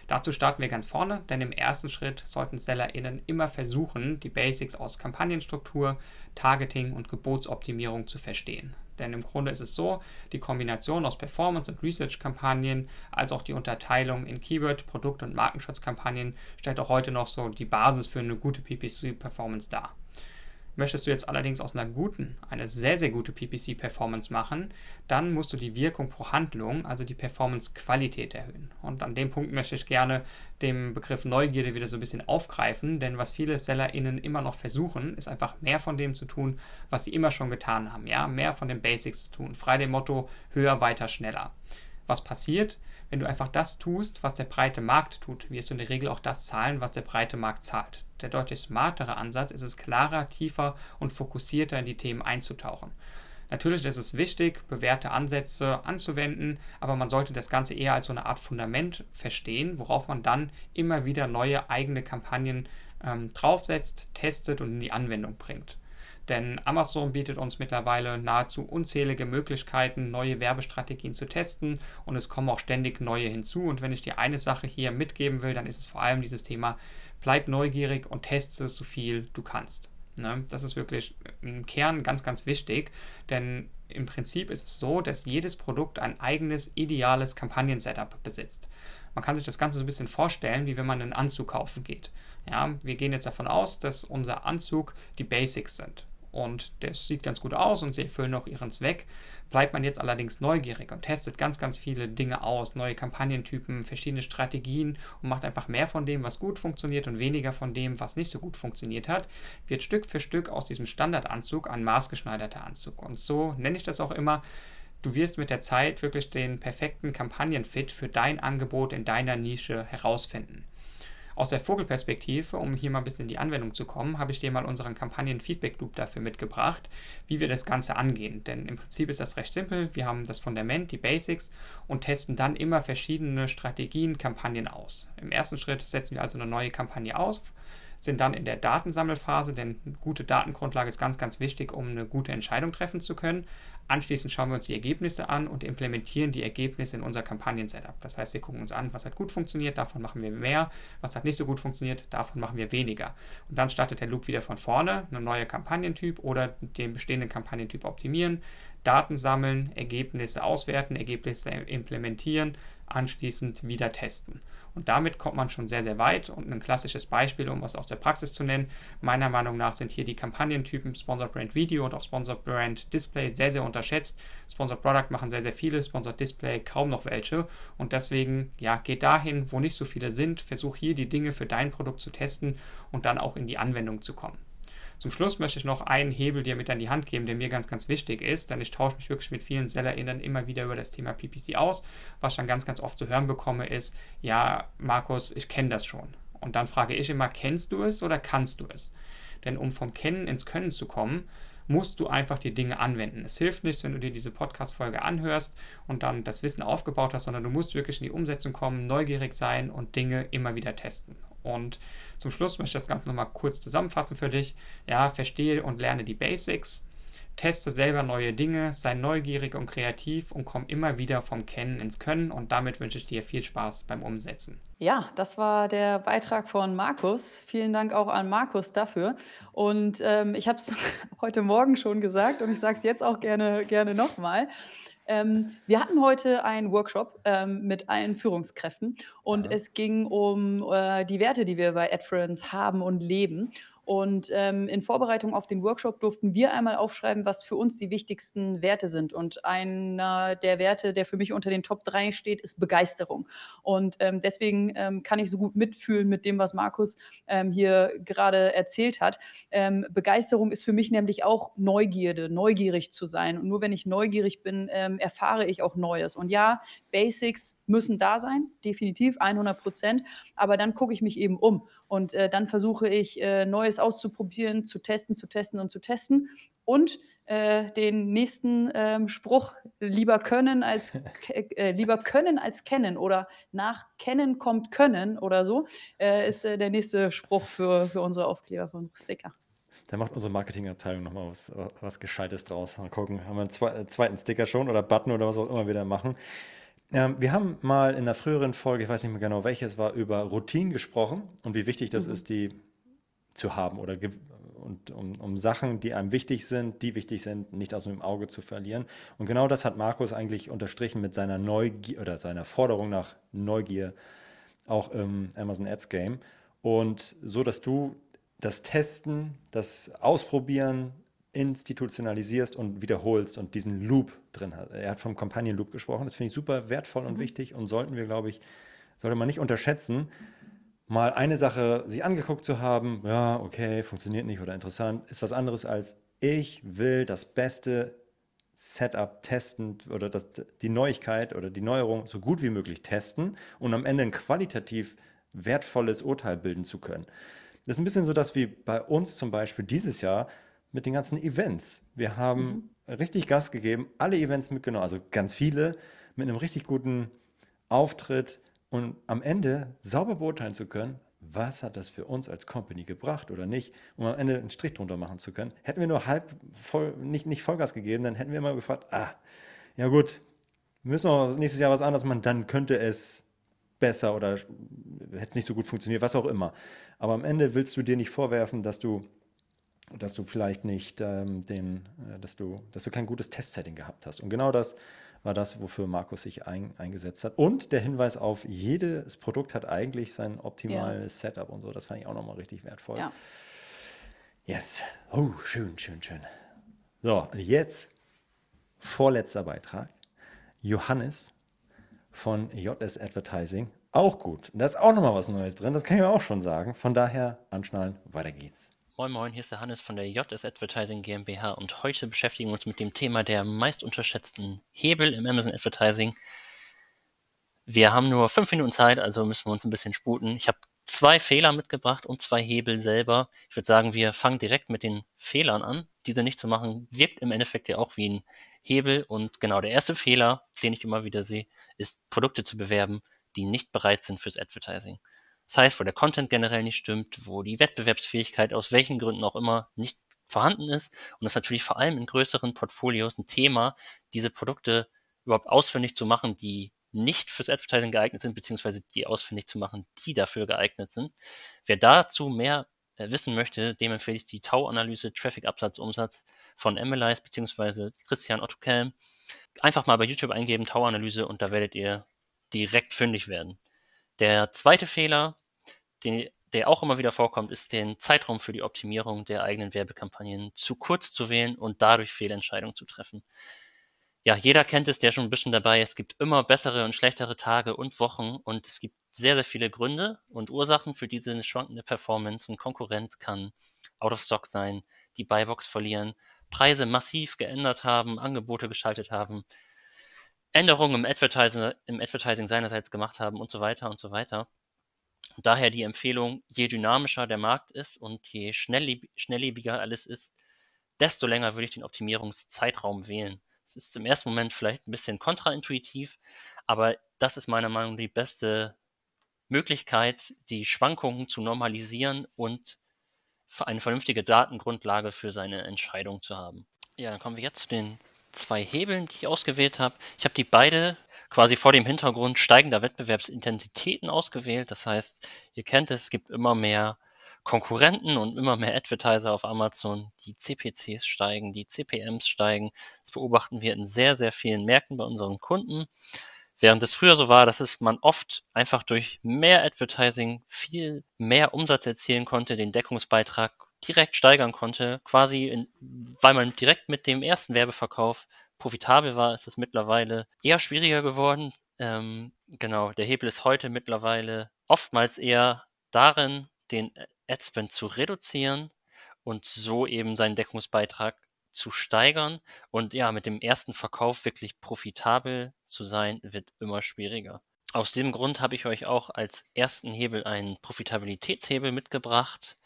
Dazu starten wir ganz vorne, denn im ersten Schritt sollten SellerInnen immer versuchen, die Basics aus Kampagnenstruktur, Targeting und Gebotsoptimierung zu verstehen. Denn im Grunde ist es so, die Kombination aus Performance- und Research-Kampagnen als auch die Unterteilung in Keyword-, Produkt- und Markenschutzkampagnen stellt auch heute noch so die Basis für eine gute PPC-Performance dar. Möchtest du jetzt allerdings aus einer guten, eine sehr, sehr gute PPC-Performance machen, dann musst du die Wirkung pro Handlung, also die Performance-Qualität erhöhen. Und an dem Punkt möchte ich gerne den Begriff Neugierde wieder so ein bisschen aufgreifen, denn was viele SellerInnen immer noch versuchen, ist einfach mehr von dem zu tun, was sie immer schon getan haben. Ja, mehr von den Basics zu tun. Frei dem Motto höher, weiter, schneller. Was passiert? Wenn du einfach das tust, was der breite Markt tut, wirst du in der Regel auch das zahlen, was der breite Markt zahlt. Der deutlich smartere Ansatz ist es, klarer, tiefer und fokussierter in die Themen einzutauchen. Natürlich ist es wichtig, bewährte Ansätze anzuwenden, aber man sollte das Ganze eher als so eine Art Fundament verstehen, worauf man dann immer wieder neue eigene Kampagnen ähm, draufsetzt, testet und in die Anwendung bringt. Denn Amazon bietet uns mittlerweile nahezu unzählige Möglichkeiten, neue Werbestrategien zu testen und es kommen auch ständig neue hinzu. Und wenn ich dir eine Sache hier mitgeben will, dann ist es vor allem dieses Thema, bleib neugierig und teste so viel du kannst. Ne? Das ist wirklich im Kern ganz, ganz wichtig, denn im Prinzip ist es so, dass jedes Produkt ein eigenes ideales Kampagnen-Setup besitzt. Man kann sich das Ganze so ein bisschen vorstellen, wie wenn man einen Anzug kaufen geht. Ja, wir gehen jetzt davon aus, dass unser Anzug die Basics sind und das sieht ganz gut aus und sie erfüllen auch ihren Zweck. Bleibt man jetzt allerdings neugierig und testet ganz, ganz viele Dinge aus, neue Kampagnentypen, verschiedene Strategien und macht einfach mehr von dem, was gut funktioniert und weniger von dem, was nicht so gut funktioniert hat, wird Stück für Stück aus diesem Standardanzug ein maßgeschneiderter Anzug. Und so nenne ich das auch immer. Du wirst mit der Zeit wirklich den perfekten Kampagnenfit für dein Angebot in deiner Nische herausfinden. Aus der Vogelperspektive, um hier mal ein bisschen in die Anwendung zu kommen, habe ich dir mal unseren Kampagnen-Feedback-Loop dafür mitgebracht, wie wir das Ganze angehen. Denn im Prinzip ist das recht simpel. Wir haben das Fundament, die Basics und testen dann immer verschiedene Strategien, Kampagnen aus. Im ersten Schritt setzen wir also eine neue Kampagne aus, sind dann in der Datensammelphase, denn eine gute Datengrundlage ist ganz, ganz wichtig, um eine gute Entscheidung treffen zu können. Anschließend schauen wir uns die Ergebnisse an und implementieren die Ergebnisse in unser Kampagnen-Setup. Das heißt, wir gucken uns an, was hat gut funktioniert, davon machen wir mehr, was hat nicht so gut funktioniert, davon machen wir weniger. Und dann startet der Loop wieder von vorne, ein neuer Kampagnentyp oder den bestehenden Kampagnentyp optimieren, Daten sammeln, Ergebnisse auswerten, Ergebnisse implementieren, anschließend wieder testen. Und damit kommt man schon sehr, sehr weit. Und ein klassisches Beispiel, um was aus der Praxis zu nennen, meiner Meinung nach sind hier die Kampagnentypen Sponsored Brand Video und auch Sponsored Brand Display sehr, sehr unterschätzt. Sponsored Product machen sehr, sehr viele, Sponsored Display kaum noch welche. Und deswegen, ja, geht dahin, wo nicht so viele sind, versuch hier die Dinge für dein Produkt zu testen und dann auch in die Anwendung zu kommen. Zum Schluss möchte ich noch einen Hebel dir mit an die Hand geben, der mir ganz, ganz wichtig ist, denn ich tausche mich wirklich mit vielen SellerInnen immer wieder über das Thema PPC aus. Was ich dann ganz, ganz oft zu hören bekomme, ist, ja, Markus, ich kenne das schon. Und dann frage ich immer, kennst du es oder kannst du es? Denn um vom Kennen ins Können zu kommen, musst du einfach die Dinge anwenden. Es hilft nicht, wenn du dir diese Podcast-Folge anhörst und dann das Wissen aufgebaut hast, sondern du musst wirklich in die Umsetzung kommen, neugierig sein und Dinge immer wieder testen. Und zum Schluss möchte ich das Ganze nochmal kurz zusammenfassen für dich. Ja, verstehe und lerne die Basics. Teste selber neue Dinge, sei neugierig und kreativ und komm immer wieder vom Kennen ins Können. Und damit wünsche ich dir viel Spaß beim Umsetzen. Ja, das war der Beitrag von Markus. Vielen Dank auch an Markus dafür. Und ähm, ich habe es heute Morgen schon gesagt und ich sage es jetzt auch gerne, gerne nochmal. Ähm, wir hatten heute einen Workshop ähm, mit allen Führungskräften und ja. es ging um äh, die Werte, die wir bei AdFriends haben und leben. Und ähm, in Vorbereitung auf den Workshop durften wir einmal aufschreiben, was für uns die wichtigsten Werte sind. Und einer der Werte, der für mich unter den Top 3 steht, ist Begeisterung. Und ähm, deswegen ähm, kann ich so gut mitfühlen mit dem, was Markus ähm, hier gerade erzählt hat. Ähm, Begeisterung ist für mich nämlich auch Neugierde, neugierig zu sein. Und nur wenn ich neugierig bin, ähm, erfahre ich auch Neues. Und ja, Basics müssen da sein, definitiv 100 Prozent. Aber dann gucke ich mich eben um. Und äh, dann versuche ich, äh, Neues auszuprobieren, zu testen, zu testen und zu testen. Und äh, den nächsten ähm, Spruch lieber können als äh, lieber können als kennen oder nach kennen kommt können oder so äh, ist äh, der nächste Spruch für, für unsere Aufkleber, für unsere Sticker. Da macht unsere Marketingabteilung nochmal was, was Gescheites draus. Mal gucken, haben wir einen zwe zweiten Sticker schon oder Button oder was auch immer wir da machen. Ähm, wir haben mal in einer früheren Folge, ich weiß nicht mehr genau welches war, über Routinen gesprochen und wie wichtig das mhm. ist, die zu haben oder und um, um, Sachen, die einem wichtig sind, die wichtig sind, nicht aus dem Auge zu verlieren. Und genau das hat Markus eigentlich unterstrichen mit seiner Neugier oder seiner Forderung nach Neugier auch im Amazon Ads Game. Und so, dass du das Testen, das Ausprobieren institutionalisierst und wiederholst und diesen Loop drin hat. Er hat vom Companion Loop gesprochen, das finde ich super wertvoll und wichtig und sollten wir, glaube ich, sollte man nicht unterschätzen, mal eine Sache sich angeguckt zu haben, ja, okay, funktioniert nicht oder interessant, ist was anderes als ich will das beste Setup testen oder das, die Neuigkeit oder die Neuerung so gut wie möglich testen und am Ende ein qualitativ wertvolles Urteil bilden zu können. Das ist ein bisschen so, dass wie bei uns zum Beispiel dieses Jahr mit den ganzen Events. Wir haben mhm. richtig Gas gegeben, alle Events mitgenommen, also ganz viele, mit einem richtig guten Auftritt und am Ende sauber beurteilen zu können, was hat das für uns als Company gebracht oder nicht, um am Ende einen Strich drunter machen zu können. Hätten wir nur halb voll, nicht, nicht Vollgas gegeben, dann hätten wir immer gefragt, ah, ja gut, müssen wir nächstes Jahr was anderes machen, dann könnte es besser oder hätte es nicht so gut funktioniert, was auch immer. Aber am Ende willst du dir nicht vorwerfen, dass du, dass du vielleicht nicht ähm, den, äh, dass du, dass du kein gutes Testsetting gehabt hast. Und genau das war das, wofür Markus sich ein, eingesetzt hat. Und der Hinweis auf, jedes Produkt hat eigentlich sein optimales ja. Setup und so. Das fand ich auch nochmal richtig wertvoll. Ja. Yes. Oh, schön, schön, schön. So, und jetzt vorletzter Beitrag. Johannes von JS Advertising. Auch gut. Da ist auch nochmal was Neues drin. Das kann ich mir auch schon sagen. Von daher anschnallen, weiter geht's. Moin Moin, hier ist der Hannes von der JS Advertising GmbH und heute beschäftigen wir uns mit dem Thema der meist unterschätzten Hebel im Amazon Advertising. Wir haben nur fünf Minuten Zeit, also müssen wir uns ein bisschen sputen. Ich habe zwei Fehler mitgebracht und zwei Hebel selber. Ich würde sagen, wir fangen direkt mit den Fehlern an. Diese nicht zu machen, wirkt im Endeffekt ja auch wie ein Hebel. Und genau der erste Fehler, den ich immer wieder sehe, ist Produkte zu bewerben, die nicht bereit sind fürs Advertising. Das heißt, wo der Content generell nicht stimmt, wo die Wettbewerbsfähigkeit aus welchen Gründen auch immer nicht vorhanden ist. Und das ist natürlich vor allem in größeren Portfolios ein Thema, diese Produkte überhaupt ausfindig zu machen, die nicht fürs Advertising geeignet sind, beziehungsweise die ausfindig zu machen, die dafür geeignet sind. Wer dazu mehr äh, wissen möchte, dem empfehle ich die Tau-Analyse Traffic-Absatz-Umsatz von Emilys beziehungsweise Christian Otto Kelm. Einfach mal bei YouTube eingeben, Tau-Analyse und da werdet ihr direkt fündig werden. Der zweite Fehler, den, der auch immer wieder vorkommt, ist den Zeitraum für die Optimierung der eigenen Werbekampagnen zu kurz zu wählen und dadurch Fehlentscheidungen zu treffen. Ja, jeder kennt es, der schon ein bisschen dabei. Es gibt immer bessere und schlechtere Tage und Wochen und es gibt sehr, sehr viele Gründe und Ursachen für diese schwankende Performance. Ein Konkurrent kann out of stock sein, die Buybox verlieren, Preise massiv geändert haben, Angebote geschaltet haben, Änderungen im Advertising, im Advertising seinerseits gemacht haben und so weiter und so weiter. Daher die Empfehlung, je dynamischer der Markt ist und je schnelllebiger alles ist, desto länger würde ich den Optimierungszeitraum wählen. Es ist im ersten Moment vielleicht ein bisschen kontraintuitiv, aber das ist meiner Meinung nach die beste Möglichkeit, die Schwankungen zu normalisieren und eine vernünftige Datengrundlage für seine Entscheidung zu haben. Ja, dann kommen wir jetzt zu den zwei Hebeln, die ich ausgewählt habe. Ich habe die beide quasi vor dem Hintergrund steigender Wettbewerbsintensitäten ausgewählt. Das heißt, ihr kennt es, es gibt immer mehr Konkurrenten und immer mehr Advertiser auf Amazon. Die CPCs steigen, die CPMs steigen. Das beobachten wir in sehr, sehr vielen Märkten bei unseren Kunden. Während es früher so war, dass es man oft einfach durch mehr Advertising viel mehr Umsatz erzielen konnte, den Deckungsbeitrag direkt steigern konnte, quasi, in, weil man direkt mit dem ersten Werbeverkauf profitabel war, ist es mittlerweile eher schwieriger geworden. Ähm, genau, der Hebel ist heute mittlerweile oftmals eher darin, den Adspend zu reduzieren und so eben seinen Deckungsbeitrag zu steigern. Und ja, mit dem ersten Verkauf wirklich profitabel zu sein, wird immer schwieriger. Aus dem Grund habe ich euch auch als ersten Hebel einen Profitabilitätshebel mitgebracht.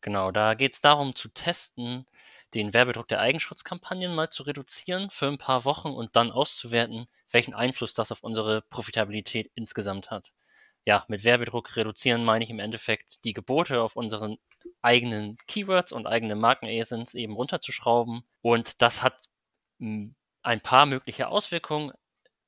Genau, da geht es darum zu testen, den Werbedruck der Eigenschutzkampagnen mal zu reduzieren für ein paar Wochen und dann auszuwerten, welchen Einfluss das auf unsere Profitabilität insgesamt hat. Ja, mit Werbedruck reduzieren meine ich im Endeffekt die Gebote auf unseren eigenen Keywords und eigene Marken-ASINs eben runterzuschrauben. Und das hat hm, ein paar mögliche Auswirkungen.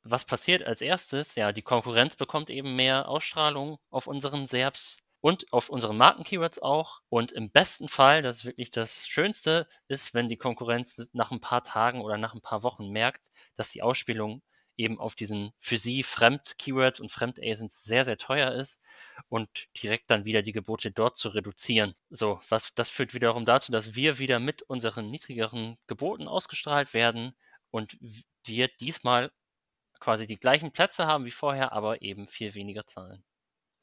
Was passiert als erstes? Ja, die Konkurrenz bekommt eben mehr Ausstrahlung auf unseren SERPs und auf unseren Marken-Keywords auch. Und im besten Fall, das ist wirklich das Schönste, ist, wenn die Konkurrenz nach ein paar Tagen oder nach ein paar Wochen merkt, dass die Ausspielung eben auf diesen für sie Fremd-Keywords und Fremd-ASINs sehr, sehr teuer ist und direkt dann wieder die Gebote dort zu reduzieren. So, was das führt wiederum dazu, dass wir wieder mit unseren niedrigeren Geboten ausgestrahlt werden und wir diesmal quasi die gleichen Plätze haben wie vorher, aber eben viel weniger zahlen.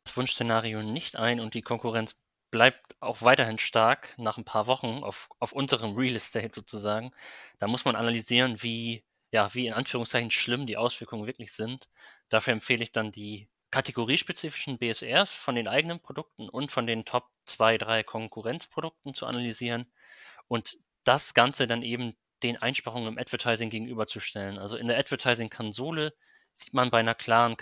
Das Wunschszenario nicht ein und die Konkurrenz bleibt auch weiterhin stark nach ein paar Wochen auf, auf unserem Real Estate sozusagen. Da muss man analysieren, wie, ja, wie in Anführungszeichen schlimm die Auswirkungen wirklich sind. Dafür empfehle ich dann die kategoriespezifischen BSRs von den eigenen Produkten und von den Top 2, 3 Konkurrenzprodukten zu analysieren und das Ganze dann eben den Einsparungen im Advertising gegenüberzustellen. Also in der Advertising-Konsole sieht man bei einer klaren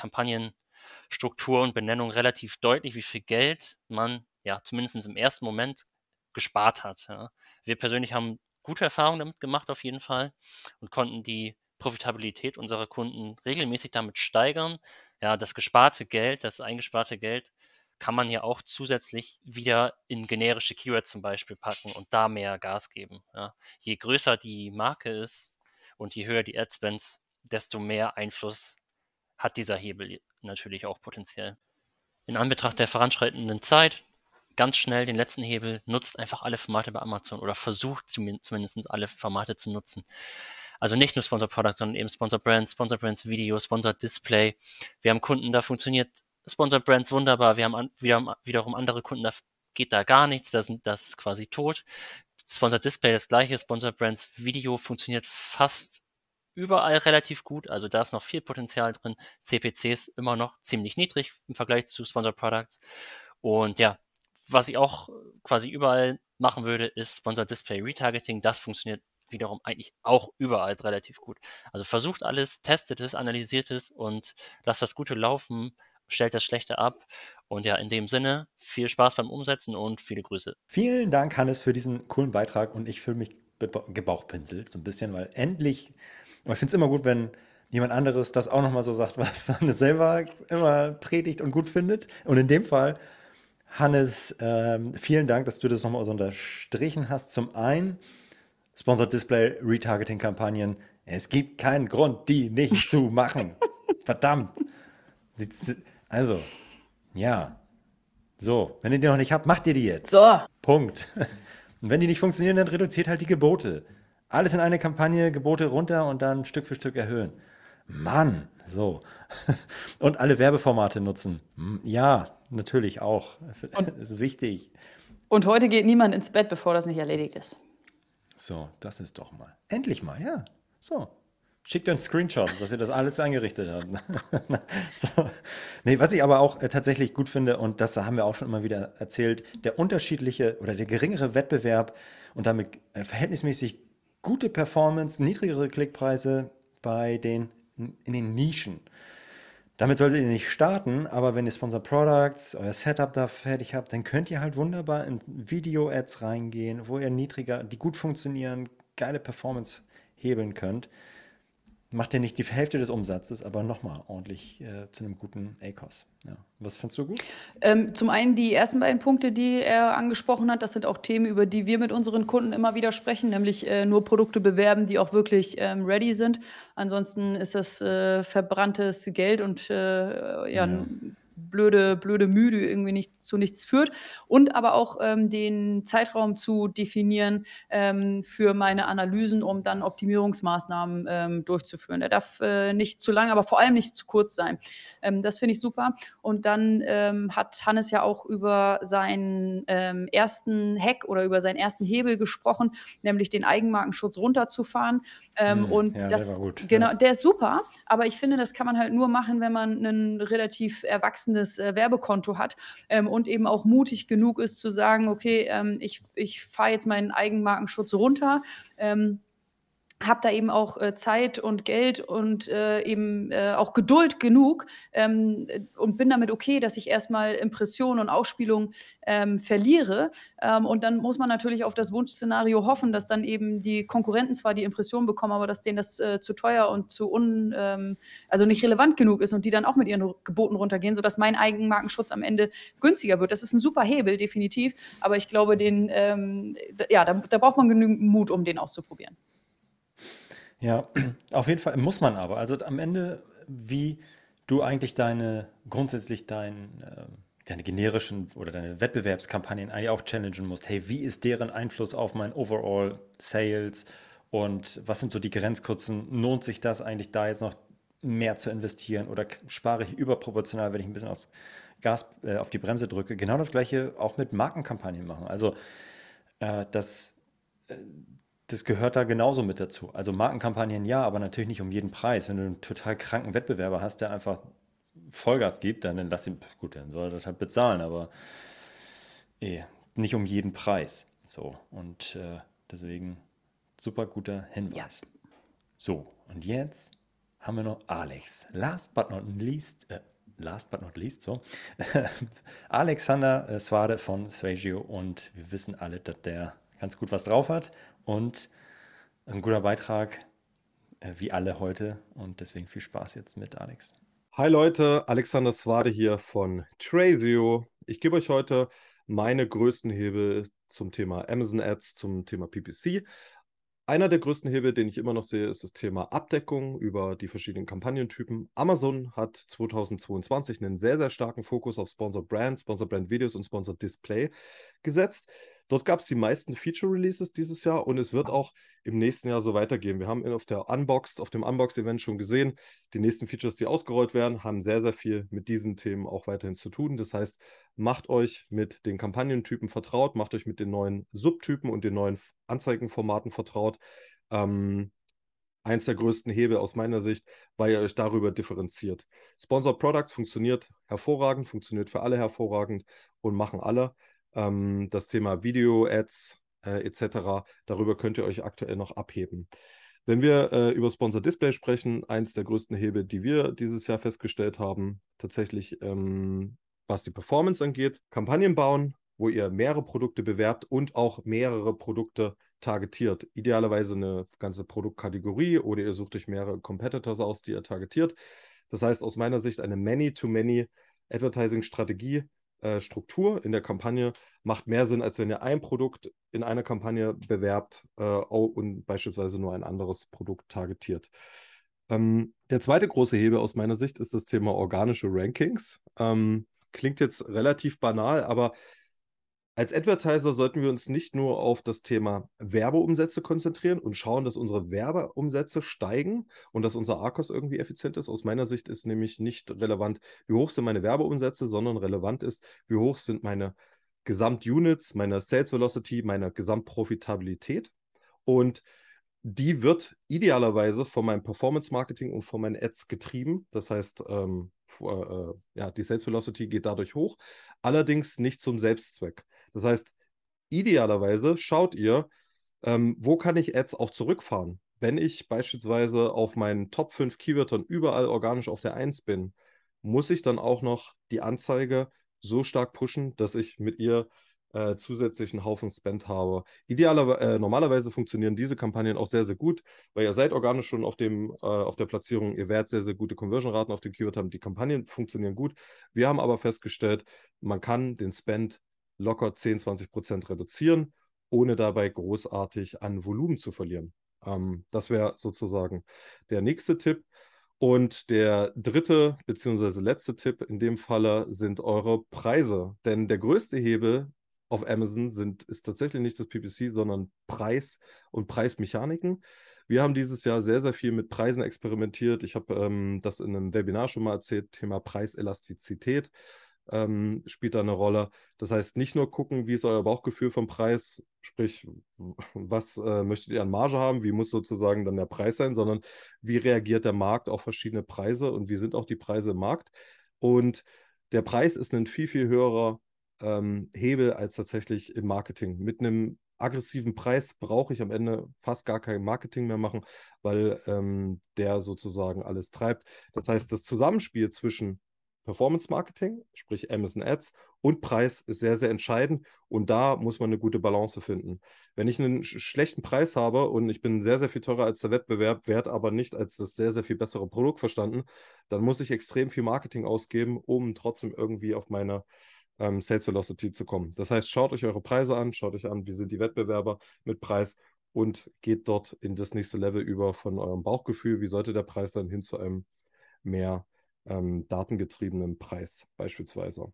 Kampagnenstruktur und Benennung relativ deutlich, wie viel Geld man ja zumindest im ersten Moment gespart hat. Ja. Wir persönlich haben gute Erfahrungen damit gemacht auf jeden Fall und konnten die Profitabilität unserer Kunden regelmäßig damit steigern. Ja, das gesparte Geld, das eingesparte Geld kann man ja auch zusätzlich wieder in generische Keywords zum Beispiel packen und da mehr Gas geben. Ja. Je größer die Marke ist und je höher die Adspends, desto mehr Einfluss hat dieser Hebel natürlich auch potenziell. In Anbetracht der voranschreitenden Zeit, ganz schnell den letzten Hebel, nutzt einfach alle Formate bei Amazon oder versucht zumindest alle Formate zu nutzen. Also nicht nur Sponsor Products, sondern eben Sponsor Brands, Sponsor Brands Video, Sponsor Display. Wir haben Kunden, da funktioniert Sponsor Brands wunderbar. Wir haben an, wieder, wiederum andere Kunden, da geht da gar nichts, das, das ist quasi tot. Sponsor Display das gleiche, Sponsor Brands Video funktioniert fast überall relativ gut, also da ist noch viel Potenzial drin. CPC ist immer noch ziemlich niedrig im Vergleich zu Sponsor Products. Und ja, was ich auch quasi überall machen würde, ist Sponsor Display Retargeting. Das funktioniert wiederum eigentlich auch überall relativ gut. Also versucht alles, testet es, analysiert es und lasst das Gute laufen stellt das Schlechte ab. Und ja, in dem Sinne, viel Spaß beim Umsetzen und viele Grüße. Vielen Dank, Hannes, für diesen coolen Beitrag und ich fühle mich gebauchpinselt so ein bisschen, weil endlich, ich finde es immer gut, wenn jemand anderes das auch nochmal so sagt, was man selber immer predigt und gut findet. Und in dem Fall, Hannes, ähm, vielen Dank, dass du das nochmal so unterstrichen hast. Zum einen, Sponsored Display Retargeting Kampagnen. Es gibt keinen Grund, die nicht zu machen. Verdammt. Also, ja. So, wenn ihr die noch nicht habt, macht ihr die jetzt. So. Punkt. Und wenn die nicht funktionieren, dann reduziert halt die Gebote. Alles in eine Kampagne, Gebote runter und dann Stück für Stück erhöhen. Mann, so. Und alle Werbeformate nutzen. Ja, natürlich auch. Und, das ist wichtig. Und heute geht niemand ins Bett, bevor das nicht erledigt ist. So, das ist doch mal. Endlich mal, ja. So. Schickt uns Screenshots, dass ihr das alles eingerichtet habt. so. Nee, was ich aber auch äh, tatsächlich gut finde, und das haben wir auch schon immer wieder erzählt, der unterschiedliche oder der geringere Wettbewerb und damit äh, verhältnismäßig gute Performance, niedrigere Klickpreise bei den in den Nischen. Damit solltet ihr nicht starten, aber wenn ihr Sponsor Products, euer Setup da fertig habt, dann könnt ihr halt wunderbar in Video-Ads reingehen, wo ihr niedriger, die gut funktionieren, geile Performance hebeln könnt macht ja nicht die Hälfte des Umsatzes, aber nochmal ordentlich äh, zu einem guten ACOS. Ja. Was findest du gut? Ähm, zum einen die ersten beiden Punkte, die er angesprochen hat, das sind auch Themen, über die wir mit unseren Kunden immer wieder sprechen, nämlich äh, nur Produkte bewerben, die auch wirklich ähm, ready sind. Ansonsten ist das äh, verbranntes Geld und äh, ja, ja blöde, blöde Müde irgendwie nicht, zu nichts führt. Und aber auch ähm, den Zeitraum zu definieren ähm, für meine Analysen, um dann Optimierungsmaßnahmen ähm, durchzuführen. Der darf äh, nicht zu lang, aber vor allem nicht zu kurz sein. Ähm, das finde ich super. Und dann ähm, hat Hannes ja auch über seinen ähm, ersten Hack oder über seinen ersten Hebel gesprochen, nämlich den Eigenmarkenschutz runterzufahren. Mm, und ja, das, der gut. Genau, ja. der ist super. Aber ich finde, das kann man halt nur machen, wenn man einen relativ erwachsenen eigenes äh, Werbekonto hat ähm, und eben auch mutig genug ist zu sagen, okay, ähm, ich, ich fahre jetzt meinen Eigenmarkenschutz runter. Ähm, habe da eben auch äh, Zeit und Geld und äh, eben äh, auch Geduld genug ähm, und bin damit okay, dass ich erstmal Impressionen und Ausspielungen ähm, verliere. Ähm, und dann muss man natürlich auf das Wunschszenario hoffen, dass dann eben die Konkurrenten zwar die Impression bekommen, aber dass denen das äh, zu teuer und zu un, ähm, also nicht relevant genug ist und die dann auch mit ihren Geboten runtergehen, sodass mein Eigenmarkenschutz am Ende günstiger wird. Das ist ein super Hebel, definitiv. Aber ich glaube, den, ähm, ja, da, da braucht man genügend Mut, um den auszuprobieren. Ja, auf jeden Fall muss man aber. Also am Ende, wie du eigentlich deine, grundsätzlich dein, äh, deine generischen oder deine Wettbewerbskampagnen eigentlich auch challengen musst. Hey, wie ist deren Einfluss auf mein Overall Sales und was sind so die Grenzkurzen? Lohnt sich das eigentlich da jetzt noch mehr zu investieren oder spare ich überproportional, wenn ich ein bisschen aufs Gas, äh, auf die Bremse drücke? Genau das gleiche auch mit Markenkampagnen machen. Also äh, das, äh, das gehört da genauso mit dazu. Also Markenkampagnen ja, aber natürlich nicht um jeden Preis. Wenn du einen total kranken Wettbewerber hast, der einfach Vollgas gibt, dann, dann lass ihn, gut, dann soll er das halt bezahlen, aber eh, nicht um jeden Preis. So, und äh, deswegen super guter Hinweis. Ja. So, und jetzt haben wir noch Alex. Last but not least, äh, last but not least, so. Alexander äh, Swade von Swagio und wir wissen alle, dass der ganz gut was drauf hat und ein guter Beitrag, äh, wie alle heute und deswegen viel Spaß jetzt mit Alex. Hi Leute, Alexander Swade hier von Trazio. Ich gebe euch heute meine größten Hebel zum Thema Amazon Ads, zum Thema PPC. Einer der größten Hebel, den ich immer noch sehe, ist das Thema Abdeckung über die verschiedenen Kampagnentypen. Amazon hat 2022 einen sehr, sehr starken Fokus auf Sponsor Brand, Sponsor Brand Videos und Sponsor Display gesetzt. Dort gab es die meisten Feature-Releases dieses Jahr und es wird auch im nächsten Jahr so weitergehen. Wir haben auf der Unboxed, auf dem Unbox-Event schon gesehen, die nächsten Features, die ausgerollt werden, haben sehr, sehr viel mit diesen Themen auch weiterhin zu tun. Das heißt, macht euch mit den Kampagnentypen vertraut, macht euch mit den neuen Subtypen und den neuen Anzeigenformaten vertraut. Ähm, eins der größten Hebel aus meiner Sicht, weil ihr euch darüber differenziert. Sponsor Products funktioniert hervorragend, funktioniert für alle hervorragend und machen alle. Ähm, das Thema Video-Ads äh, etc., darüber könnt ihr euch aktuell noch abheben. Wenn wir äh, über Sponsor Display sprechen, eins der größten Hebel, die wir dieses Jahr festgestellt haben, tatsächlich ähm, was die Performance angeht, Kampagnen bauen, wo ihr mehrere Produkte bewerbt und auch mehrere Produkte targetiert. Idealerweise eine ganze Produktkategorie oder ihr sucht euch mehrere Competitors aus, die ihr targetiert. Das heißt aus meiner Sicht eine Many-to-Many Advertising-Strategie, äh, Struktur in der Kampagne macht mehr Sinn, als wenn ihr ein Produkt in einer Kampagne bewerbt äh, und beispielsweise nur ein anderes Produkt targetiert. Ähm, der zweite große Hebel aus meiner Sicht ist das Thema organische Rankings. Ähm, klingt jetzt relativ banal, aber als Advertiser sollten wir uns nicht nur auf das Thema Werbeumsätze konzentrieren und schauen, dass unsere Werbeumsätze steigen und dass unser ARKOS irgendwie effizient ist. Aus meiner Sicht ist nämlich nicht relevant, wie hoch sind meine Werbeumsätze, sondern relevant ist, wie hoch sind meine Gesamtunits, meine Sales Velocity, meine Gesamtprofitabilität. Und die wird idealerweise von meinem Performance Marketing und von meinen Ads getrieben. Das heißt, ähm, äh, ja, die Sales Velocity geht dadurch hoch, allerdings nicht zum Selbstzweck. Das heißt, idealerweise schaut ihr, ähm, wo kann ich Ads auch zurückfahren? Wenn ich beispielsweise auf meinen Top 5 Keywörtern überall organisch auf der 1 bin, muss ich dann auch noch die Anzeige so stark pushen, dass ich mit ihr äh, zusätzlichen Haufen Spend habe. Idealerweise, äh, normalerweise funktionieren diese Kampagnen auch sehr, sehr gut, weil ihr seid organisch schon auf, dem, äh, auf der Platzierung, ihr werdet sehr, sehr gute Conversion-Raten auf dem Keyword haben. Die Kampagnen funktionieren gut. Wir haben aber festgestellt, man kann den Spend locker 10, 20 Prozent reduzieren, ohne dabei großartig an Volumen zu verlieren. Ähm, das wäre sozusagen der nächste Tipp. Und der dritte bzw. letzte Tipp in dem Falle sind eure Preise. Denn der größte Hebel auf Amazon sind, ist tatsächlich nicht das PPC, sondern Preis und Preismechaniken. Wir haben dieses Jahr sehr, sehr viel mit Preisen experimentiert. Ich habe ähm, das in einem Webinar schon mal erzählt, Thema Preiselastizität ähm, spielt da eine Rolle. Das heißt, nicht nur gucken, wie ist euer Bauchgefühl vom Preis, sprich, was äh, möchtet ihr an Marge haben, wie muss sozusagen dann der Preis sein, sondern wie reagiert der Markt auf verschiedene Preise und wie sind auch die Preise im Markt. Und der Preis ist ein viel, viel höherer ähm, Hebel als tatsächlich im Marketing. Mit einem aggressiven Preis brauche ich am Ende fast gar kein Marketing mehr machen, weil ähm, der sozusagen alles treibt. Das heißt, das Zusammenspiel zwischen Performance Marketing, sprich Amazon Ads und Preis ist sehr, sehr entscheidend und da muss man eine gute Balance finden. Wenn ich einen sch schlechten Preis habe und ich bin sehr, sehr viel teurer als der Wettbewerb, werde aber nicht als das sehr, sehr viel bessere Produkt verstanden, dann muss ich extrem viel Marketing ausgeben, um trotzdem irgendwie auf meine ähm, Sales Velocity zu kommen. Das heißt, schaut euch eure Preise an, schaut euch an, wie sind die Wettbewerber mit Preis und geht dort in das nächste Level über von eurem Bauchgefühl. Wie sollte der Preis dann hin zu einem mehr ähm, datengetriebenen Preis beispielsweise?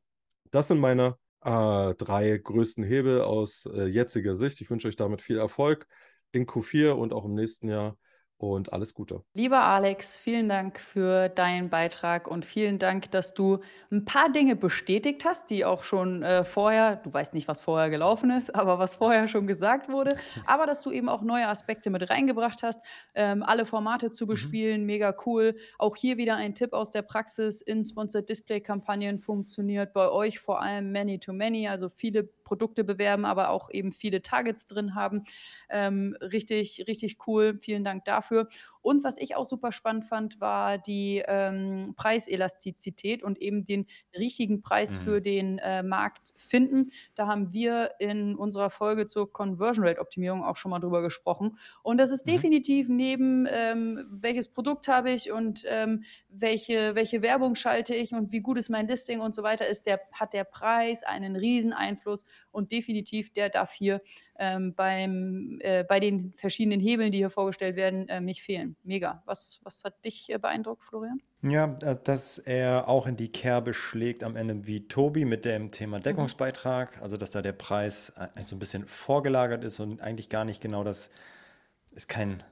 Das sind meine äh, drei größten Hebel aus äh, jetziger Sicht. Ich wünsche euch damit viel Erfolg in Q4 und auch im nächsten Jahr und alles Gute. Lieber Alex, vielen Dank für deinen Beitrag und vielen Dank, dass du ein paar Dinge bestätigt hast, die auch schon äh, vorher, du weißt nicht, was vorher gelaufen ist, aber was vorher schon gesagt wurde, aber dass du eben auch neue Aspekte mit reingebracht hast, ähm, alle Formate zu mhm. bespielen, mhm. mega cool. Auch hier wieder ein Tipp aus der Praxis, in Sponsored Display Kampagnen funktioniert bei euch vor allem Many-to-Many, -many, also viele Produkte bewerben, aber auch eben viele Targets drin haben. Ähm, richtig, richtig cool. Vielen Dank dafür. Und was ich auch super spannend fand, war die ähm, Preiselastizität und eben den richtigen Preis mhm. für den äh, Markt finden. Da haben wir in unserer Folge zur Conversion Rate Optimierung auch schon mal drüber gesprochen. Und das ist mhm. definitiv neben ähm, welches Produkt habe ich und ähm, welche, welche Werbung schalte ich und wie gut ist mein Listing und so weiter, ist der, hat der Preis einen riesen Einfluss und definitiv der darf hier ähm, beim, äh, bei den verschiedenen Hebeln, die hier vorgestellt werden, ähm, nicht fehlen. Mega. Was, was hat dich äh, beeindruckt, Florian? Ja, äh, dass er auch in die Kerbe schlägt am Ende wie Tobi mit dem Thema mhm. Deckungsbeitrag, mhm. also dass da der Preis äh, so ein bisschen vorgelagert ist und eigentlich gar nicht genau das ist kein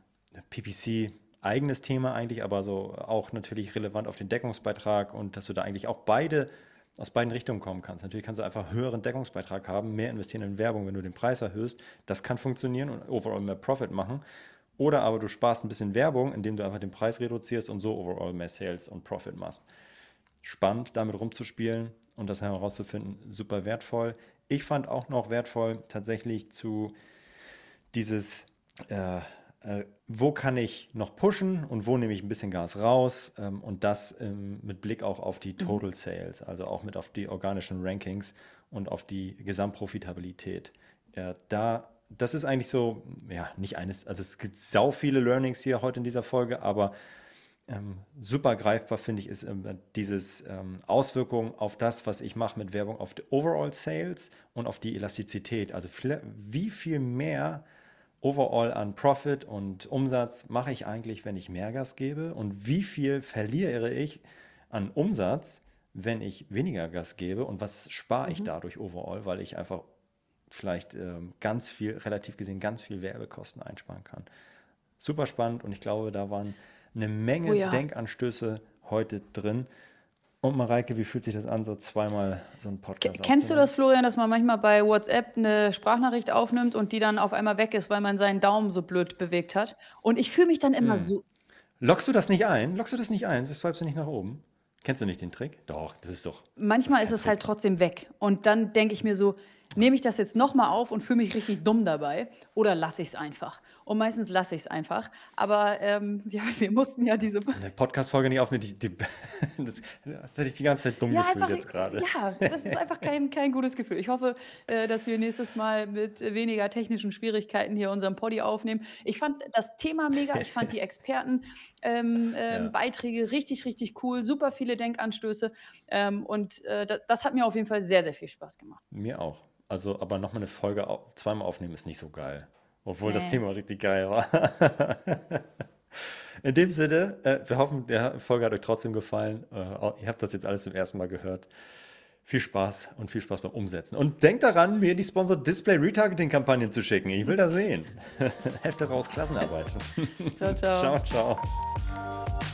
PPC eigenes Thema eigentlich, aber so auch natürlich relevant auf den Deckungsbeitrag und dass du da eigentlich auch beide aus beiden Richtungen kommen kannst. Natürlich kannst du einfach höheren Deckungsbeitrag haben, mehr investieren in Werbung, wenn du den Preis erhöhst. Das kann funktionieren und overall mehr Profit machen. Oder aber du sparst ein bisschen Werbung, indem du einfach den Preis reduzierst und so overall mehr Sales und Profit machst. Spannend, damit rumzuspielen und das herauszufinden, super wertvoll. Ich fand auch noch wertvoll tatsächlich zu dieses äh, äh, wo kann ich noch pushen und wo nehme ich ein bisschen Gas raus ähm, und das ähm, mit Blick auch auf die mhm. Total Sales, also auch mit auf die organischen Rankings und auf die Gesamtprofitabilität. Ja, da, das ist eigentlich so, ja, nicht eines, also es gibt sau viele Learnings hier heute in dieser Folge, aber ähm, super greifbar finde ich ist ähm, dieses ähm, Auswirkungen auf das, was ich mache mit Werbung, auf die Overall Sales und auf die Elastizität. Also wie viel mehr overall an Profit und Umsatz mache ich eigentlich, wenn ich mehr Gas gebe? Und wie viel verliere ich an Umsatz, wenn ich weniger Gas gebe? Und was spare ich mhm. dadurch overall, weil ich einfach vielleicht ähm, ganz viel, relativ gesehen, ganz viel Werbekosten einsparen kann? Super spannend und ich glaube, da waren eine Menge oh ja. Denkanstöße heute drin. Und Mareike, wie fühlt sich das an, so zweimal so ein Podcast Kennst du das, Florian, dass man manchmal bei WhatsApp eine Sprachnachricht aufnimmt und die dann auf einmal weg ist, weil man seinen Daumen so blöd bewegt hat? Und ich fühle mich dann immer hm. so. Lockst du das nicht ein? Lockst du das nicht ein? Das swipest du nicht nach oben? Kennst du nicht den Trick? Doch, das ist doch. Manchmal ist, ist es halt Trick. halt trotzdem weg. Und dann denke ich mir so, nehme ich das jetzt nochmal auf und fühle mich richtig dumm dabei oder lasse ich es einfach? Und meistens lasse ich es einfach. Aber ähm, ja, wir mussten ja diese. Eine Podcast-Folge nicht auf mit. Die, die, das, das hätte ich die ganze Zeit dumm ja, gefühlt jetzt gerade. Ja, das ist einfach kein, kein gutes Gefühl. Ich hoffe, äh, dass wir nächstes Mal mit weniger technischen Schwierigkeiten hier unseren Poddy aufnehmen. Ich fand das Thema mega. Ich fand die Experten. Ähm, ähm, ja. Richtig, richtig cool, super viele Denkanstöße ähm, und äh, das, das, hat mir auf jeden Fall sehr, sehr viel Spaß gemacht. Mir auch. Also, aber nochmal eine Folge zweimal aufnehmen ist nicht so geil. Obwohl nee. das Thema richtig geil war. In dem Sinne, äh, wir hoffen, der Folge hat euch trotzdem gefallen. Äh, ihr habt das jetzt alles zum ersten Mal gehört. Viel Spaß und viel Spaß beim Umsetzen. Und denkt daran, mir die Sponsored Display Retargeting-Kampagnen zu schicken. Ich will da sehen. Hefte raus, Klassenarbeit. Ciao, ciao. ciao, ciao.